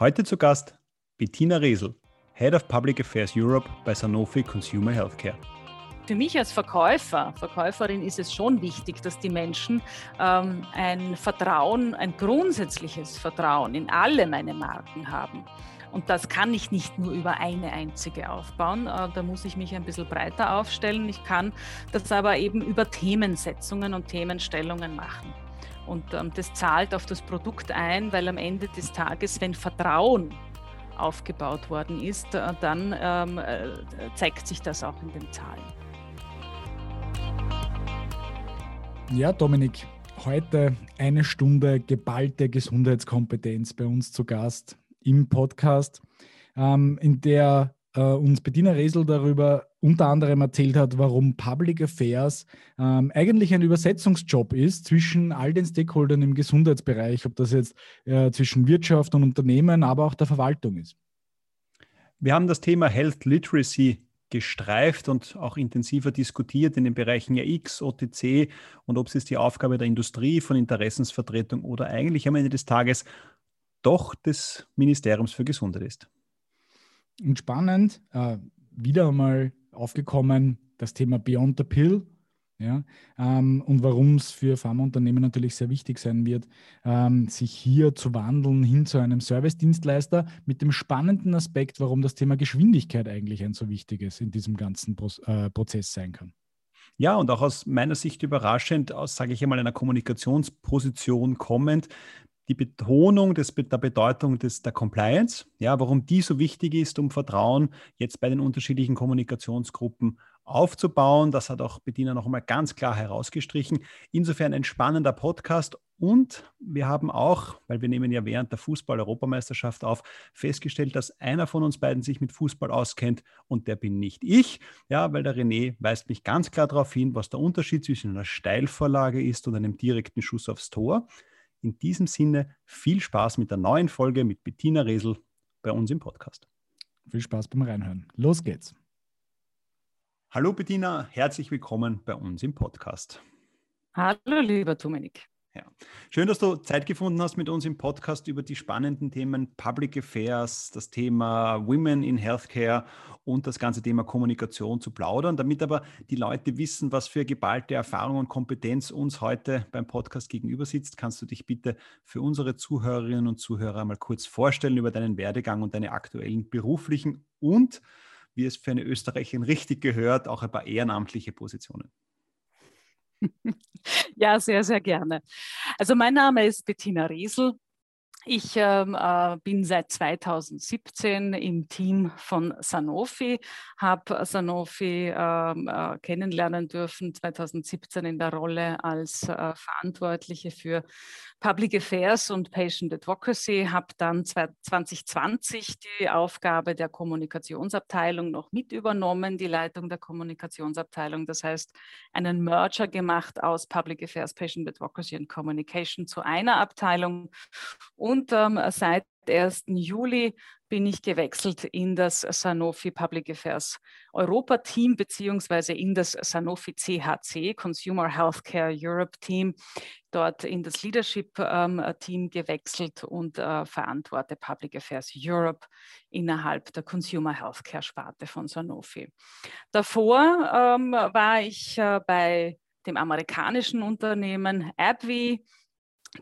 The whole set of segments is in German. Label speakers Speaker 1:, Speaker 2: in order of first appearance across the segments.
Speaker 1: Heute zu Gast Bettina Resel, Head of Public Affairs Europe bei Sanofi Consumer Healthcare.
Speaker 2: Für mich als Verkäufer, Verkäuferin ist es schon wichtig, dass die Menschen ähm, ein Vertrauen, ein grundsätzliches Vertrauen in alle meine Marken haben. Und das kann ich nicht nur über eine einzige aufbauen. Äh, da muss ich mich ein bisschen breiter aufstellen. Ich kann das aber eben über Themensetzungen und Themenstellungen machen. Und ähm, das zahlt auf das Produkt ein, weil am Ende des Tages, wenn Vertrauen aufgebaut worden ist, äh, dann ähm, äh, zeigt sich das auch in den Zahlen.
Speaker 3: Ja, Dominik, heute eine Stunde geballte Gesundheitskompetenz bei uns zu Gast im Podcast, ähm, in der äh, uns Bettina Resel darüber unter anderem erzählt hat, warum Public Affairs ähm, eigentlich ein Übersetzungsjob ist zwischen all den Stakeholdern im Gesundheitsbereich, ob das jetzt äh, zwischen Wirtschaft und Unternehmen, aber auch der Verwaltung ist.
Speaker 1: Wir haben das Thema Health Literacy gestreift und auch intensiver diskutiert in den Bereichen X, OTC und ob es die Aufgabe der Industrie, von Interessensvertretung oder eigentlich am Ende des Tages doch des Ministeriums für Gesundheit ist.
Speaker 3: Und spannend, äh, wieder einmal aufgekommen, das Thema Beyond the Pill. Ja, ähm, und warum es für Pharmaunternehmen natürlich sehr wichtig sein wird, ähm, sich hier zu wandeln hin zu einem Service-Dienstleister mit dem spannenden Aspekt, warum das Thema Geschwindigkeit eigentlich ein so wichtiges in diesem ganzen Pro äh, Prozess sein kann.
Speaker 1: Ja, und auch aus meiner Sicht überraschend, aus, sage ich einmal, einer Kommunikationsposition kommend, die Betonung des, der Bedeutung des, der Compliance, ja, warum die so wichtig ist, um Vertrauen jetzt bei den unterschiedlichen Kommunikationsgruppen aufzubauen. Das hat auch Bettina noch einmal ganz klar herausgestrichen. Insofern ein spannender Podcast. Und wir haben auch, weil wir nehmen ja während der Fußball-Europameisterschaft auf, festgestellt, dass einer von uns beiden sich mit Fußball auskennt und der bin nicht ich. Ja, weil der René weist mich ganz klar darauf hin, was der Unterschied zwischen einer Steilvorlage ist und einem direkten Schuss aufs Tor. In diesem Sinne viel Spaß mit der neuen Folge mit Bettina Resel bei uns im Podcast.
Speaker 3: Viel Spaß beim Reinhören. Los geht's.
Speaker 1: Hallo Bettina, herzlich willkommen bei uns im Podcast.
Speaker 2: Hallo lieber Dominik.
Speaker 1: Ja. Schön, dass du Zeit gefunden hast, mit uns im Podcast über die spannenden Themen Public Affairs, das Thema Women in Healthcare und das ganze Thema Kommunikation zu plaudern. Damit aber die Leute wissen, was für geballte Erfahrung und Kompetenz uns heute beim Podcast gegenüber sitzt, kannst du dich bitte für unsere Zuhörerinnen und Zuhörer mal kurz vorstellen über deinen Werdegang und deine aktuellen beruflichen und, wie es für eine Österreicherin richtig gehört, auch ein paar ehrenamtliche Positionen.
Speaker 2: Ja, sehr, sehr gerne. Also mein Name ist Bettina Riesel. Ich ähm, äh, bin seit 2017 im Team von Sanofi, habe Sanofi ähm, äh, kennenlernen dürfen 2017 in der Rolle als äh, Verantwortliche für Public Affairs und Patient Advocacy, habe dann 2020 die Aufgabe der Kommunikationsabteilung noch mit übernommen, die Leitung der Kommunikationsabteilung. Das heißt, einen Merger gemacht aus Public Affairs, Patient Advocacy und Communication zu einer Abteilung. Und ähm, seit 1. Juli bin ich gewechselt in das Sanofi Public Affairs Europa Team beziehungsweise in das Sanofi CHC Consumer Healthcare Europe Team, dort in das Leadership ähm, Team gewechselt und äh, verantworte Public Affairs Europe innerhalb der Consumer Healthcare Sparte von Sanofi. Davor ähm, war ich äh, bei dem amerikanischen Unternehmen AbbVie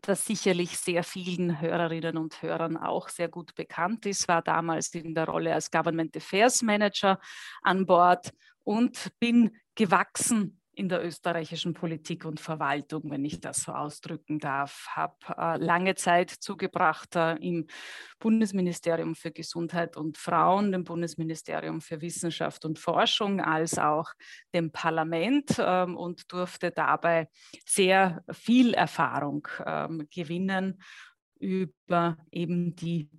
Speaker 2: das sicherlich sehr vielen Hörerinnen und Hörern auch sehr gut bekannt ist, war damals in der Rolle als Government Affairs Manager an Bord und bin gewachsen in der österreichischen Politik und Verwaltung, wenn ich das so ausdrücken darf. Habe äh, lange Zeit zugebracht äh, im Bundesministerium für Gesundheit und Frauen, dem Bundesministerium für Wissenschaft und Forschung, als auch dem Parlament äh, und durfte dabei sehr viel Erfahrung ähm, gewinnen über eben die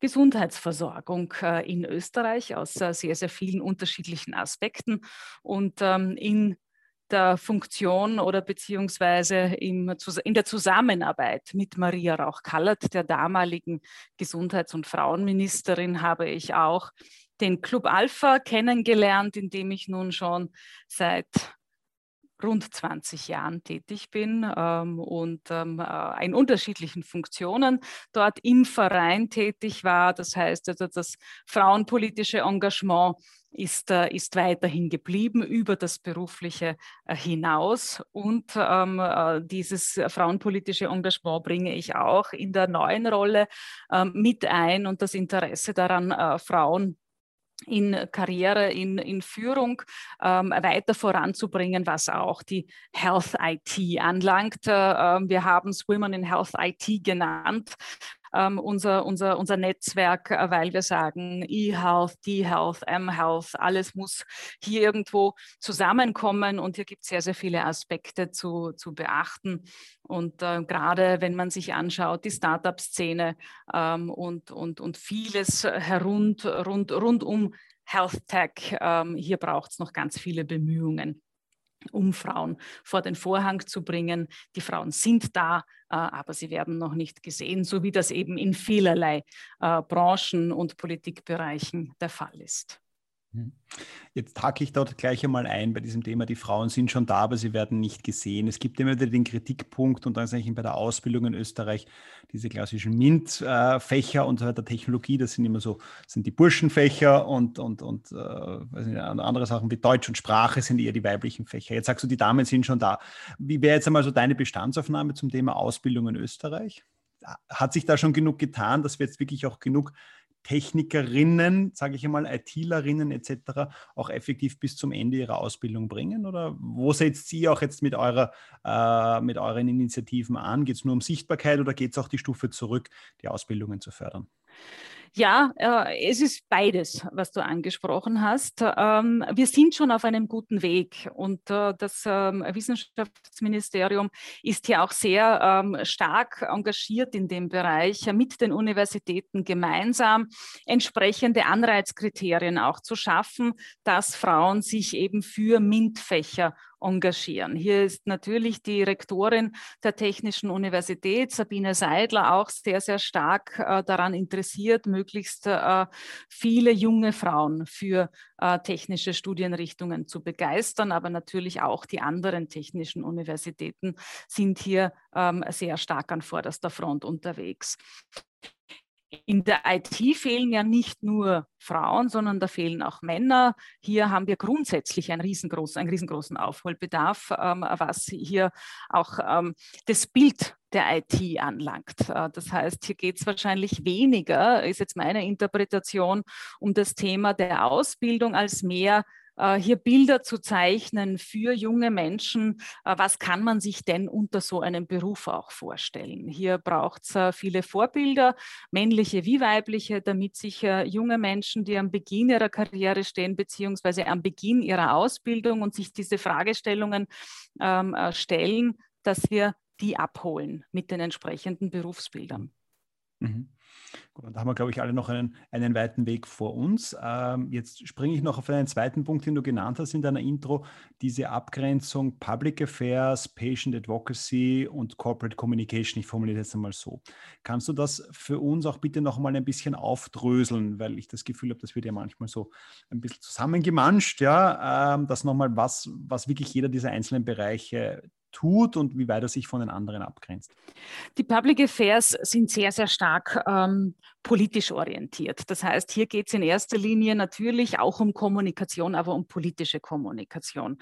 Speaker 2: Gesundheitsversorgung äh, in Österreich aus äh, sehr, sehr vielen unterschiedlichen Aspekten. Und ähm, in der Funktion oder beziehungsweise in der Zusammenarbeit mit Maria Rauch-Kallert, der damaligen Gesundheits- und Frauenministerin, habe ich auch den Club Alpha kennengelernt, in dem ich nun schon seit rund 20 Jahren tätig bin ähm, und ähm, äh, in unterschiedlichen Funktionen dort im Verein tätig war. Das heißt, also das frauenpolitische Engagement ist, äh, ist weiterhin geblieben über das berufliche äh, hinaus. Und ähm, äh, dieses frauenpolitische Engagement bringe ich auch in der neuen Rolle ähm, mit ein und das Interesse daran, äh, Frauen in Karriere, in, in Führung ähm, weiter voranzubringen, was auch die Health IT anlangt. Äh, ähm, wir haben es Women in Health IT genannt, ähm, unser, unser, unser Netzwerk, äh, weil wir sagen, E-Health, D-Health, M-Health, alles muss hier irgendwo zusammenkommen und hier gibt es sehr, sehr viele Aspekte zu, zu beachten. Und äh, gerade wenn man sich anschaut, die Startup-Szene ähm, und, und, und vieles herund, rund, rund um Health Tech, ähm, hier braucht es noch ganz viele Bemühungen um Frauen vor den Vorhang zu bringen. Die Frauen sind da, äh, aber sie werden noch nicht gesehen, so wie das eben in vielerlei äh, Branchen und Politikbereichen der Fall ist.
Speaker 1: Mhm. Jetzt hake ich dort gleich einmal ein bei diesem Thema. Die Frauen sind schon da, aber sie werden nicht gesehen. Es gibt immer wieder den Kritikpunkt und dann sage ich bei der Ausbildung in Österreich diese klassischen MINT-Fächer und so weiter, Technologie, das sind immer so, sind die Burschenfächer und, und, und äh, nicht, andere Sachen wie Deutsch und Sprache sind eher die weiblichen Fächer. Jetzt sagst du, die Damen sind schon da. Wie wäre jetzt einmal so deine Bestandsaufnahme zum Thema Ausbildung in Österreich? Hat sich da schon genug getan, dass wir jetzt wirklich auch genug Technikerinnen, sage ich einmal, ITlerinnen etc. auch effektiv bis zum Ende ihrer Ausbildung bringen? Oder wo setzt Sie auch jetzt mit, eurer, äh, mit euren Initiativen an? Geht es nur um Sichtbarkeit oder geht es auch die Stufe zurück, die Ausbildungen zu fördern?
Speaker 2: Ja, äh, es ist beides, was du angesprochen hast. Ähm, wir sind schon auf einem guten Weg und äh, das ähm, Wissenschaftsministerium ist hier auch sehr ähm, stark engagiert in dem Bereich, mit den Universitäten gemeinsam entsprechende Anreizkriterien auch zu schaffen, dass Frauen sich eben für MINT-Fächer engagieren. Hier ist natürlich die Rektorin der Technischen Universität, Sabine Seidler, auch sehr, sehr stark äh, daran interessiert, möglichst äh, viele junge Frauen für äh, technische Studienrichtungen zu begeistern. Aber natürlich auch die anderen technischen Universitäten sind hier ähm, sehr stark an vorderster Front unterwegs. In der IT fehlen ja nicht nur Frauen, sondern da fehlen auch Männer. Hier haben wir grundsätzlich einen riesengroßen, einen riesengroßen Aufholbedarf, ähm, was hier auch ähm, das Bild der IT anlangt. Äh, das heißt, hier geht es wahrscheinlich weniger, ist jetzt meine Interpretation, um das Thema der Ausbildung als mehr hier Bilder zu zeichnen für junge Menschen. Äh, was kann man sich denn unter so einem Beruf auch vorstellen? Hier braucht es äh, viele Vorbilder, männliche wie weibliche, damit sich junge Menschen, die am Beginn ihrer Karriere stehen, beziehungsweise am Beginn ihrer Ausbildung und sich diese Fragestellungen ähm, stellen, dass wir die abholen mit den entsprechenden Berufsbildern.
Speaker 1: Mhm. Gut, da haben wir, glaube ich, alle noch einen, einen weiten Weg vor uns. Ähm, jetzt springe ich noch auf einen zweiten Punkt, den du genannt hast in deiner Intro, diese Abgrenzung Public Affairs, Patient Advocacy und Corporate Communication. Ich formuliere das einmal so. Kannst du das für uns auch bitte noch mal ein bisschen aufdröseln, weil ich das Gefühl habe, das wird ja manchmal so ein bisschen zusammengemanscht, ja, ähm, dass nochmal was, was wirklich jeder dieser einzelnen Bereiche tut und wie weit er sich von den anderen abgrenzt?
Speaker 2: Die Public Affairs sind sehr, sehr stark ähm, politisch orientiert. Das heißt, hier geht es in erster Linie natürlich auch um Kommunikation, aber um politische Kommunikation.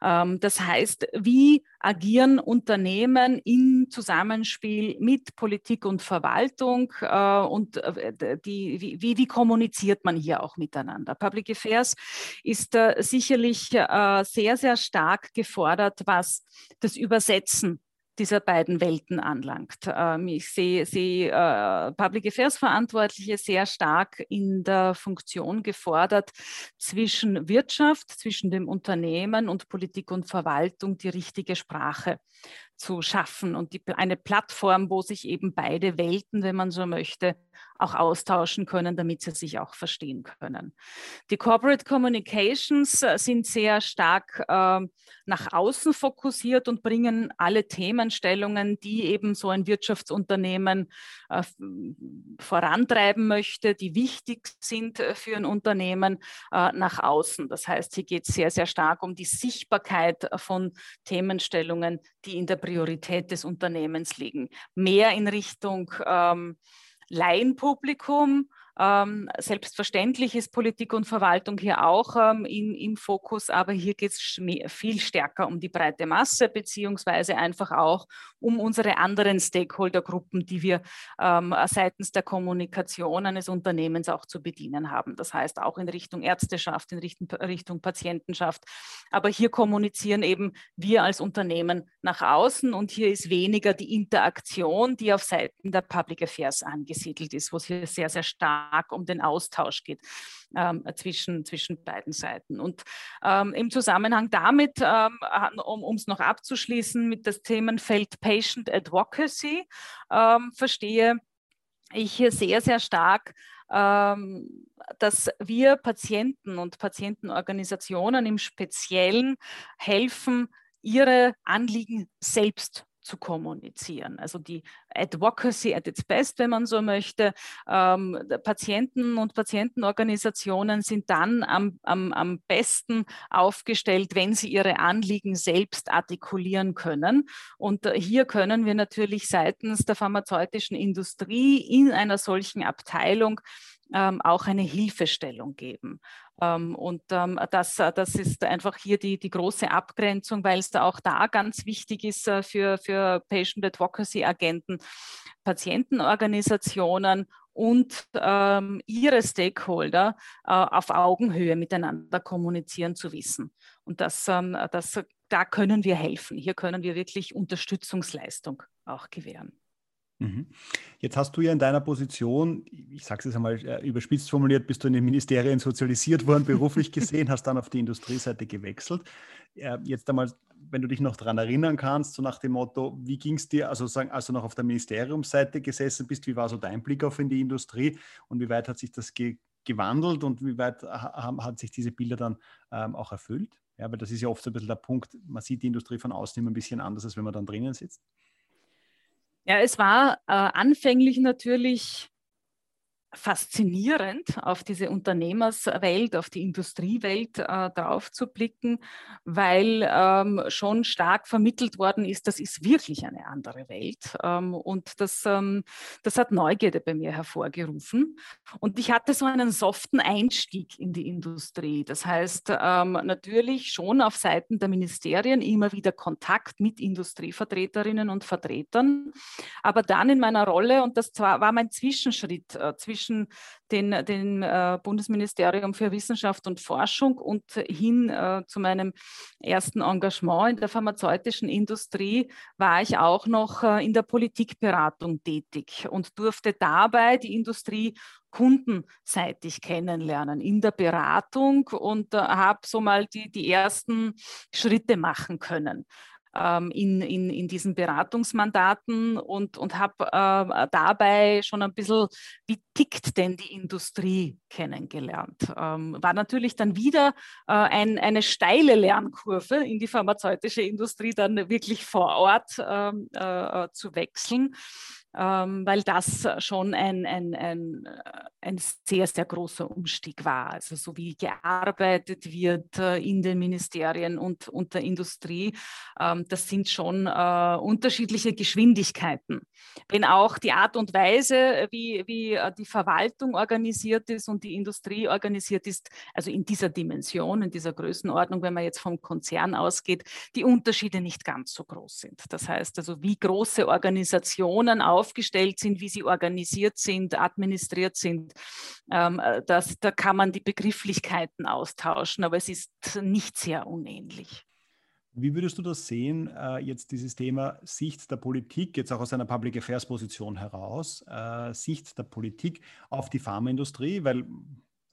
Speaker 2: Ähm, das heißt, wie agieren Unternehmen im Zusammenspiel mit Politik und Verwaltung äh, und äh, die, wie, wie, kommuniziert man hier auch miteinander? Public Affairs ist äh, sicherlich sehr, sehr stark gefordert, was das Übersetzen dieser beiden Welten anlangt. Ähm, ich sehe, sehe äh, Public Affairs Verantwortliche sehr stark in der Funktion gefordert, zwischen Wirtschaft, zwischen dem Unternehmen und Politik und Verwaltung die richtige Sprache zu schaffen und die, eine Plattform, wo sich eben beide Welten, wenn man so möchte, auch austauschen können, damit sie sich auch verstehen können. Die Corporate Communications äh, sind sehr stark äh, nach außen fokussiert und bringen alle Themenstellungen, die eben so ein Wirtschaftsunternehmen äh, vorantreiben möchte, die wichtig sind äh, für ein Unternehmen, äh, nach außen. Das heißt, hier geht es sehr, sehr stark um die Sichtbarkeit von Themenstellungen, die in der Priorität des Unternehmens liegen. Mehr in Richtung ähm, Laienpublikum ähm, selbstverständlich ist Politik und Verwaltung hier auch ähm, in, im Fokus, aber hier geht es viel stärker um die breite Masse, beziehungsweise einfach auch um unsere anderen Stakeholdergruppen, die wir ähm, seitens der Kommunikation eines Unternehmens auch zu bedienen haben. Das heißt auch in Richtung Ärzteschaft, in Richtung, Richtung Patientenschaft. Aber hier kommunizieren eben wir als Unternehmen nach außen und hier ist weniger die Interaktion, die auf Seiten der Public Affairs angesiedelt ist, wo es hier sehr, sehr stark stark um den Austausch geht ähm, zwischen, zwischen beiden Seiten. Und ähm, im Zusammenhang damit, ähm, um es noch abzuschließen, mit das Themenfeld Patient Advocacy ähm, verstehe ich hier sehr, sehr stark, ähm, dass wir Patienten und Patientenorganisationen im Speziellen helfen, ihre Anliegen selbst zu kommunizieren. Also die Advocacy at its best, wenn man so möchte. Ähm, Patienten und Patientenorganisationen sind dann am, am, am besten aufgestellt, wenn sie ihre Anliegen selbst artikulieren können. Und äh, hier können wir natürlich seitens der pharmazeutischen Industrie in einer solchen Abteilung ähm, auch eine Hilfestellung geben. Ähm, und ähm, das, äh, das ist einfach hier die, die große Abgrenzung, weil es da auch da ganz wichtig ist äh, für, für Patient Advocacy Agenten, Patientenorganisationen und ähm, ihre Stakeholder äh, auf Augenhöhe miteinander kommunizieren zu wissen. Und das, ähm, das, da können wir helfen. Hier können wir wirklich Unterstützungsleistung auch gewähren.
Speaker 1: Mhm. Jetzt hast du ja in deiner Position, ich sage es jetzt einmal äh, überspitzt formuliert, bist du in den Ministerien sozialisiert worden, beruflich gesehen, hast dann auf die Industrieseite gewechselt. Äh, jetzt einmal, wenn du dich noch daran erinnern kannst, so nach dem Motto, wie ging es dir, also sagen, als du noch auf der Ministeriumsseite gesessen bist, wie war so dein Blick auf in die Industrie und wie weit hat sich das ge gewandelt und wie weit haben, hat sich diese Bilder dann ähm, auch erfüllt? Ja, weil das ist ja oft so ein bisschen der Punkt, man sieht die Industrie von außen immer ein bisschen anders, als wenn man dann drinnen sitzt.
Speaker 2: Ja, es war äh, anfänglich natürlich faszinierend, auf diese Unternehmerswelt, auf die Industriewelt äh, drauf zu blicken, weil ähm, schon stark vermittelt worden ist, das ist wirklich eine andere Welt. Ähm, und das, ähm, das hat Neugierde bei mir hervorgerufen. Und ich hatte so einen soften Einstieg in die Industrie. Das heißt, ähm, natürlich schon auf Seiten der Ministerien immer wieder Kontakt mit Industrievertreterinnen und Vertretern, aber dann in meiner Rolle, und das war mein Zwischenschritt äh, zwischen zwischen den, den äh, Bundesministerium für Wissenschaft und Forschung und hin äh, zu meinem ersten Engagement in der pharmazeutischen Industrie war ich auch noch äh, in der Politikberatung tätig und durfte dabei die Industrie kundenseitig kennenlernen in der Beratung und äh, habe so mal die, die ersten Schritte machen können ähm, in, in, in diesen Beratungsmandaten und, und habe äh, dabei schon ein bisschen, wie tickt denn die Industrie kennengelernt. Ähm, war natürlich dann wieder äh, ein, eine steile Lernkurve in die pharmazeutische Industrie, dann wirklich vor Ort ähm, äh, zu wechseln weil das schon ein, ein, ein, ein sehr, sehr großer Umstieg war. Also so wie gearbeitet wird äh, in den Ministerien und, und der Industrie, ähm, das sind schon äh, unterschiedliche Geschwindigkeiten. Wenn auch die Art und Weise, wie, wie äh, die Verwaltung organisiert ist und die Industrie organisiert ist, also in dieser Dimension, in dieser Größenordnung, wenn man jetzt vom Konzern ausgeht, die Unterschiede nicht ganz so groß sind. Das heißt also, wie große Organisationen auf aufgestellt sind, wie sie organisiert sind, administriert sind. Ähm, äh, das, da kann man die Begrifflichkeiten austauschen, aber es ist nicht sehr unähnlich.
Speaker 1: Wie würdest du das sehen, äh, jetzt dieses Thema Sicht der Politik, jetzt auch aus einer Public Affairs Position heraus, äh, Sicht der Politik auf die Pharmaindustrie, weil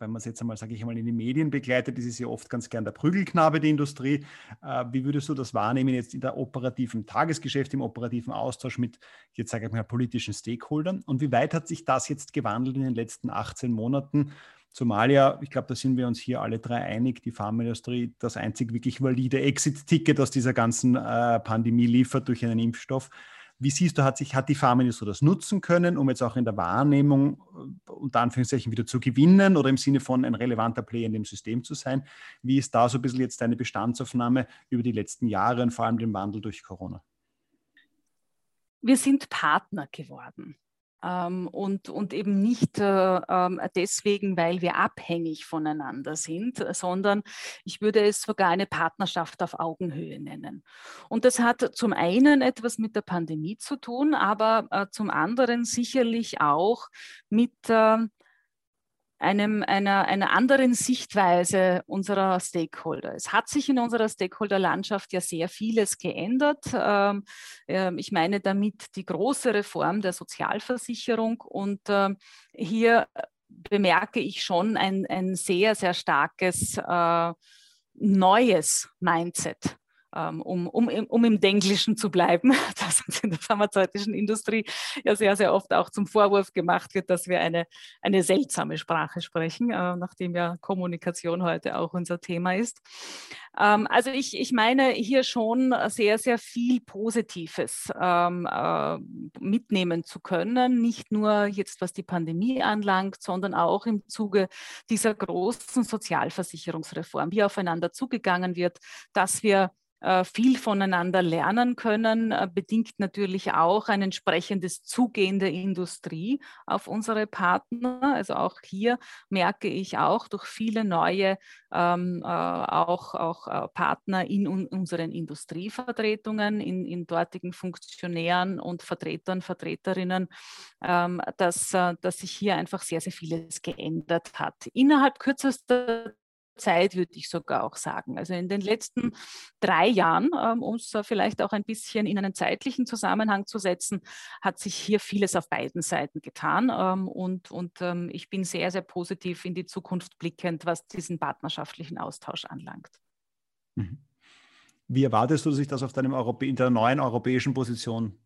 Speaker 1: wenn man es jetzt einmal, sage ich einmal, in den Medien begleitet, ist es ja oft ganz gern der Prügelknabe der Industrie. Äh, wie würdest du das wahrnehmen jetzt in der operativen Tagesgeschäft, im operativen Austausch mit, jetzt sage ich mal, politischen Stakeholdern? Und wie weit hat sich das jetzt gewandelt in den letzten 18 Monaten? Zumal ja, ich glaube, da sind wir uns hier alle drei einig, die Pharmaindustrie das einzig wirklich valide Exit-Ticket aus dieser ganzen äh, Pandemie liefert durch einen Impfstoff. Wie siehst du, hat sich, hat die Pharmaindustrie das nutzen können, um jetzt auch in der Wahrnehmung äh, unter Anführungszeichen wieder zu gewinnen oder im Sinne von ein relevanter Player in dem System zu sein? Wie ist da so ein bisschen jetzt deine Bestandsaufnahme über die letzten Jahre und vor allem den Wandel durch Corona?
Speaker 2: Wir sind Partner geworden und, und eben nicht äh, ähm, deswegen, weil wir abhängig voneinander sind, sondern ich würde es sogar eine Partnerschaft auf Augenhöhe nennen. Und das hat zum einen etwas mit der Pandemie zu tun, aber äh, zum anderen sicherlich auch mit äh, einem, einer, einer anderen Sichtweise unserer Stakeholder. Es hat sich in unserer Stakeholder-Landschaft ja sehr vieles geändert. Ähm, ähm, ich meine damit die große Reform der Sozialversicherung und ähm, hier bemerke ich schon ein, ein sehr, sehr starkes äh, neues Mindset um, um, um im Denglischen zu bleiben, das uns in der pharmazeutischen Industrie ja sehr, sehr oft auch zum Vorwurf gemacht wird, dass wir eine, eine seltsame Sprache sprechen, äh, nachdem ja Kommunikation heute auch unser Thema ist. Ähm, also ich, ich meine hier schon sehr, sehr viel Positives ähm, äh, mitnehmen zu können, nicht nur jetzt was die Pandemie anlangt, sondern auch im Zuge dieser großen Sozialversicherungsreform, wie aufeinander zugegangen wird, dass wir viel voneinander lernen können, äh, bedingt natürlich auch ein entsprechendes Zugehen der Industrie auf unsere Partner. Also auch hier merke ich auch durch viele neue ähm, äh, auch, auch äh, Partner in un unseren Industrievertretungen, in, in dortigen Funktionären und Vertretern, Vertreterinnen, ähm, dass, äh, dass sich hier einfach sehr, sehr vieles geändert hat. Innerhalb kürzester Zeit, würde ich sogar auch sagen. Also in den letzten drei Jahren, ähm, um es vielleicht auch ein bisschen in einen zeitlichen Zusammenhang zu setzen, hat sich hier vieles auf beiden Seiten getan. Ähm, und und ähm, ich bin sehr, sehr positiv in die Zukunft blickend, was diesen partnerschaftlichen Austausch anlangt.
Speaker 1: Mhm. Wie erwartest du sich das auf der neuen europäischen Position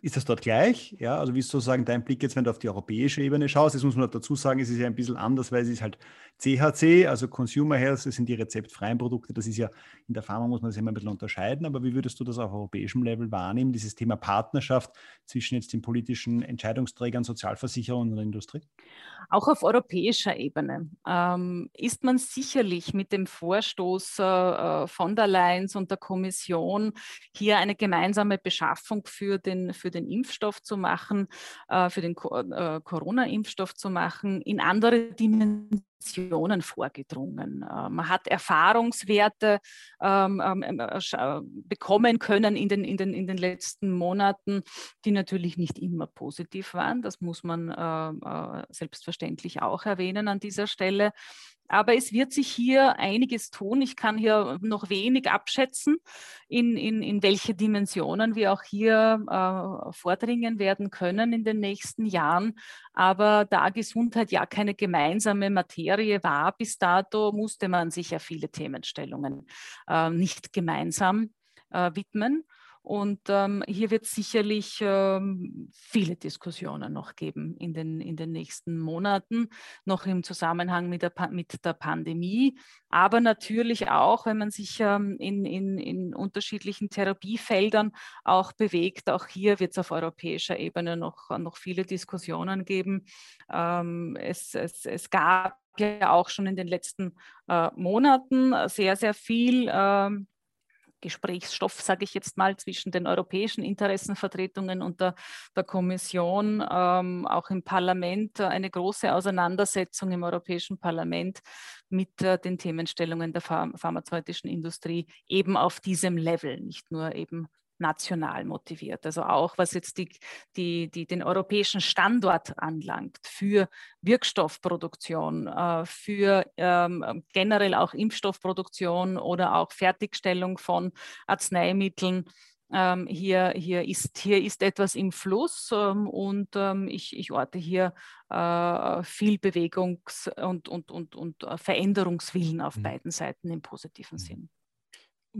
Speaker 1: ist das dort gleich? Ja, also wie ist sozusagen dein Blick jetzt, wenn du auf die europäische Ebene schaust? Das muss man dazu sagen, es ist ja ein bisschen anders, weil es ist halt CHC, also Consumer Health, das sind die rezeptfreien Produkte. Das ist ja in der Pharma muss man das immer ein bisschen unterscheiden. Aber wie würdest du das auf europäischem Level wahrnehmen, dieses Thema Partnerschaft zwischen jetzt den politischen Entscheidungsträgern, Sozialversicherungen und Industrie?
Speaker 2: Auch auf europäischer Ebene ähm, ist man sicherlich mit dem Vorstoß äh, von der Leyen und der Kommission hier eine gemeinsame Beschaffung für den, für den Impfstoff zu machen, äh, für den äh, Corona-Impfstoff zu machen, in andere Dimensionen Informationen vorgedrungen. Äh, man hat Erfahrungswerte ähm, ähm, ähm äh, bekommen können in den, in, den, in den letzten Monaten, die natürlich nicht immer positiv waren. Das muss man äh selbstverständlich auch erwähnen an dieser Stelle. Aber es wird sich hier einiges tun. Ich kann hier noch wenig abschätzen, in, in, in welche Dimensionen wir auch hier äh, vordringen werden können in den nächsten Jahren. Aber da Gesundheit ja keine gemeinsame Materie war bis dato, musste man sich ja viele Themenstellungen äh, nicht gemeinsam äh, widmen. Und ähm, hier wird es sicherlich ähm, viele Diskussionen noch geben in den, in den nächsten Monaten, noch im Zusammenhang mit der, mit der Pandemie, aber natürlich auch, wenn man sich ähm, in, in, in unterschiedlichen Therapiefeldern auch bewegt. Auch hier wird es auf europäischer Ebene noch, noch viele Diskussionen geben. Ähm, es, es, es gab ja auch schon in den letzten äh, Monaten sehr, sehr viel ähm, Gesprächsstoff, sage ich jetzt mal, zwischen den europäischen Interessenvertretungen und der, der Kommission, ähm, auch im Parlament, äh, eine große Auseinandersetzung im Europäischen Parlament mit äh, den Themenstellungen der pharm pharmazeutischen Industrie eben auf diesem Level, nicht nur eben national motiviert. Also auch was jetzt die, die, die, den europäischen Standort anlangt für Wirkstoffproduktion, äh, für ähm, generell auch Impfstoffproduktion oder auch Fertigstellung von Arzneimitteln ähm, hier, hier, ist, hier ist etwas im Fluss ähm, und ähm, ich, ich orte hier äh, viel Bewegungs- und, und, und, und äh, Veränderungswillen auf mhm. beiden Seiten im positiven mhm. Sinn.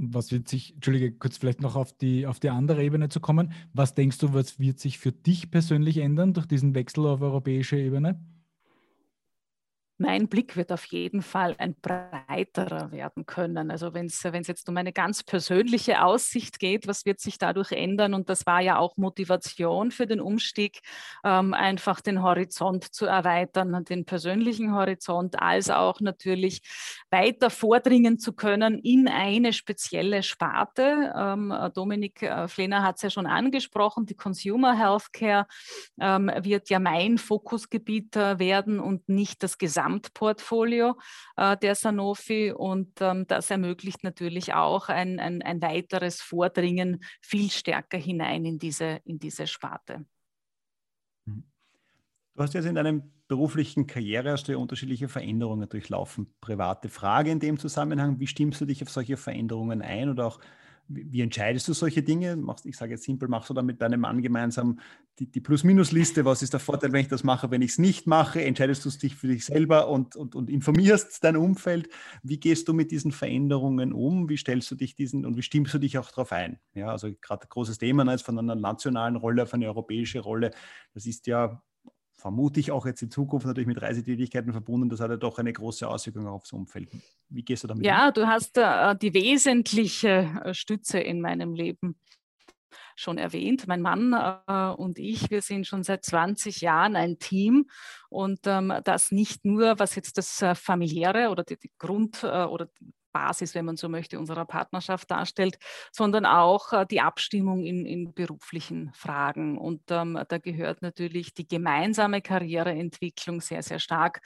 Speaker 3: Was wird sich, Entschuldige, kurz vielleicht noch auf die, auf die andere Ebene zu kommen. Was denkst du, was wird sich für dich persönlich ändern durch diesen Wechsel auf europäischer Ebene?
Speaker 2: Mein Blick wird auf jeden Fall ein breiterer werden können. Also wenn es jetzt um eine ganz persönliche Aussicht geht, was wird sich dadurch ändern? Und das war ja auch Motivation für den Umstieg, ähm, einfach den Horizont zu erweitern, den persönlichen Horizont, als auch natürlich weiter vordringen zu können in eine spezielle Sparte. Ähm, Dominik äh, Flehner hat es ja schon angesprochen, die Consumer Healthcare ähm, wird ja mein Fokusgebiet äh, werden und nicht das gesamte Gesamtportfolio äh, der Sanofi und ähm, das ermöglicht natürlich auch ein, ein, ein weiteres Vordringen viel stärker hinein in diese, in diese Sparte.
Speaker 1: Mhm. Du hast jetzt in deinem beruflichen Karriere hast du ja unterschiedliche Veränderungen durchlaufen. Private Frage in dem Zusammenhang, wie stimmst du dich auf solche Veränderungen ein oder auch wie entscheidest du solche Dinge? Machst, ich sage jetzt simpel, machst du dann mit deinem Mann gemeinsam die, die Plus-Minus-Liste? Was ist der Vorteil, wenn ich das mache, wenn ich es nicht mache? Entscheidest du dich für dich selber und, und, und informierst dein Umfeld? Wie gehst du mit diesen Veränderungen um? Wie stellst du dich diesen und wie stimmst du dich auch darauf ein? Ja, also gerade großes Thema ne, ist von einer nationalen Rolle auf eine europäische Rolle. Das ist ja vermute ich auch jetzt in Zukunft natürlich mit Reisetätigkeiten verbunden, das hat ja doch eine große Auswirkung aufs Umfeld. Wie gehst du damit?
Speaker 2: Ja, um? du hast äh, die wesentliche äh, Stütze in meinem Leben schon erwähnt. Mein Mann äh, und ich, wir sind schon seit 20 Jahren ein Team und ähm, das nicht nur, was jetzt das äh, familiäre oder die, die Grund- äh, oder Basis, wenn man so möchte, unserer Partnerschaft darstellt, sondern auch äh, die Abstimmung in, in beruflichen Fragen. Und ähm, da gehört natürlich die gemeinsame Karriereentwicklung sehr, sehr stark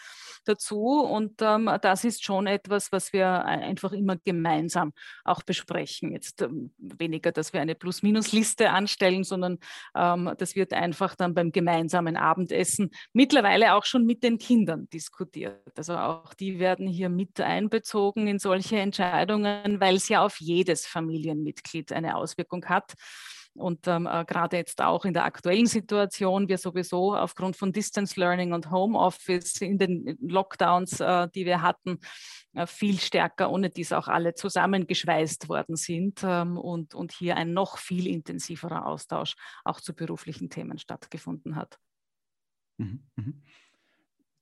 Speaker 2: dazu. Und ähm, das ist schon etwas, was wir einfach immer gemeinsam auch besprechen. Jetzt ähm, weniger, dass wir eine Plus-Minus-Liste anstellen, sondern ähm, das wird einfach dann beim gemeinsamen Abendessen mittlerweile auch schon mit den Kindern diskutiert. Also auch die werden hier mit einbezogen in solche Entscheidungen, weil es ja auf jedes Familienmitglied eine Auswirkung hat. Und ähm, äh, gerade jetzt auch in der aktuellen Situation, wir sowieso aufgrund von Distance Learning und Homeoffice in den Lockdowns, äh, die wir hatten, äh, viel stärker, ohne dies auch alle zusammengeschweißt worden sind ähm, und, und hier ein noch viel intensiverer Austausch auch zu beruflichen Themen stattgefunden hat.
Speaker 1: Mhm. Mhm.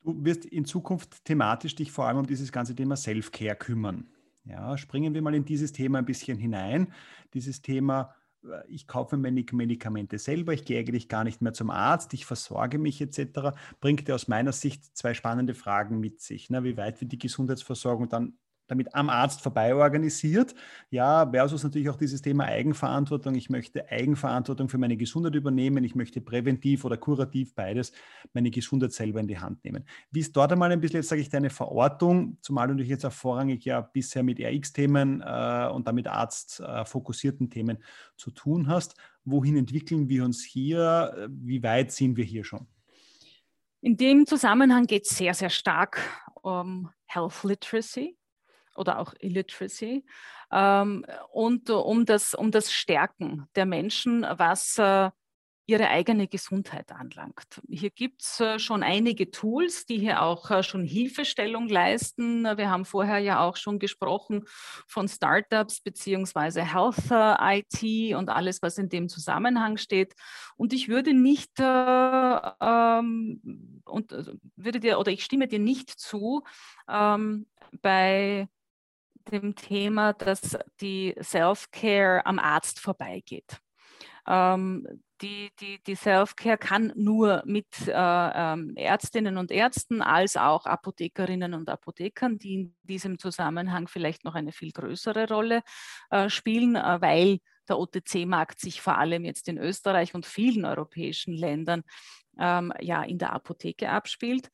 Speaker 1: Du wirst in Zukunft thematisch dich vor allem um dieses ganze Thema Self-Care kümmern. Ja, springen wir mal in dieses Thema ein bisschen hinein. Dieses Thema, äh, ich kaufe meine Medikamente selber, ich gehe eigentlich gar nicht mehr zum Arzt, ich versorge mich etc., bringt ja aus meiner Sicht zwei spannende Fragen mit sich. Ne? Wie weit wird die Gesundheitsversorgung dann damit am Arzt vorbei organisiert. Ja, versus natürlich auch dieses Thema Eigenverantwortung. Ich möchte Eigenverantwortung für meine Gesundheit übernehmen. Ich möchte präventiv oder kurativ beides meine Gesundheit selber in die Hand nehmen. Wie ist dort einmal ein bisschen, jetzt sage ich, deine Verortung, zumal du dich jetzt auch vorrangig ja bisher mit RX-Themen äh, und damit arztfokussierten äh, Themen zu tun hast. Wohin entwickeln wir uns hier? Wie weit sind wir hier schon?
Speaker 2: In dem Zusammenhang geht es sehr, sehr stark um Health Literacy oder auch Illiteracy ähm, und um das, um das Stärken der Menschen, was äh, ihre eigene Gesundheit anlangt. Hier gibt es äh, schon einige Tools, die hier auch äh, schon Hilfestellung leisten. Wir haben vorher ja auch schon gesprochen von Startups beziehungsweise Health äh, IT und alles, was in dem Zusammenhang steht. Und ich würde nicht ähm, und würde dir oder ich stimme dir nicht zu ähm, bei dem Thema, dass die Self-Care am Arzt vorbeigeht. Ähm, die, die, die Self-Care kann nur mit äh, ähm, Ärztinnen und Ärzten als auch Apothekerinnen und Apothekern, die in diesem Zusammenhang vielleicht noch eine viel größere Rolle äh, spielen, äh, weil der OTC-Markt sich vor allem jetzt in Österreich und vielen europäischen Ländern ähm, ja in der Apotheke abspielt.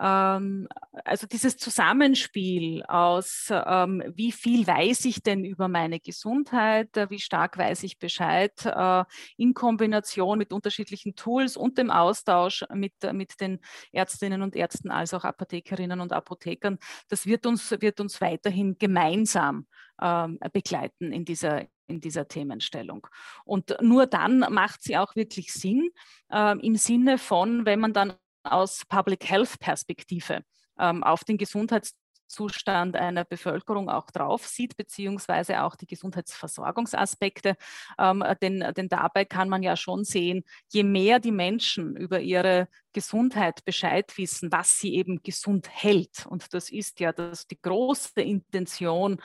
Speaker 2: Ähm, also dieses Zusammenspiel aus, ähm, wie viel weiß ich denn über meine Gesundheit, äh, wie stark weiß ich Bescheid, äh, in Kombination mit unterschiedlichen Tools und dem Austausch mit, äh, mit den Ärztinnen und Ärzten als auch Apothekerinnen und Apothekern, das wird uns, wird uns weiterhin gemeinsam ähm, begleiten in dieser, in dieser Themenstellung. Und nur dann macht sie auch wirklich Sinn, äh, im Sinne von, wenn man dann aus Public Health Perspektive ähm, auf den Gesundheitszustand einer Bevölkerung auch drauf sieht, beziehungsweise auch die Gesundheitsversorgungsaspekte. Ähm, denn, denn dabei kann man ja schon sehen, je mehr die Menschen über ihre Gesundheit Bescheid wissen, was sie eben gesund hält. Und das ist ja das, die große Intention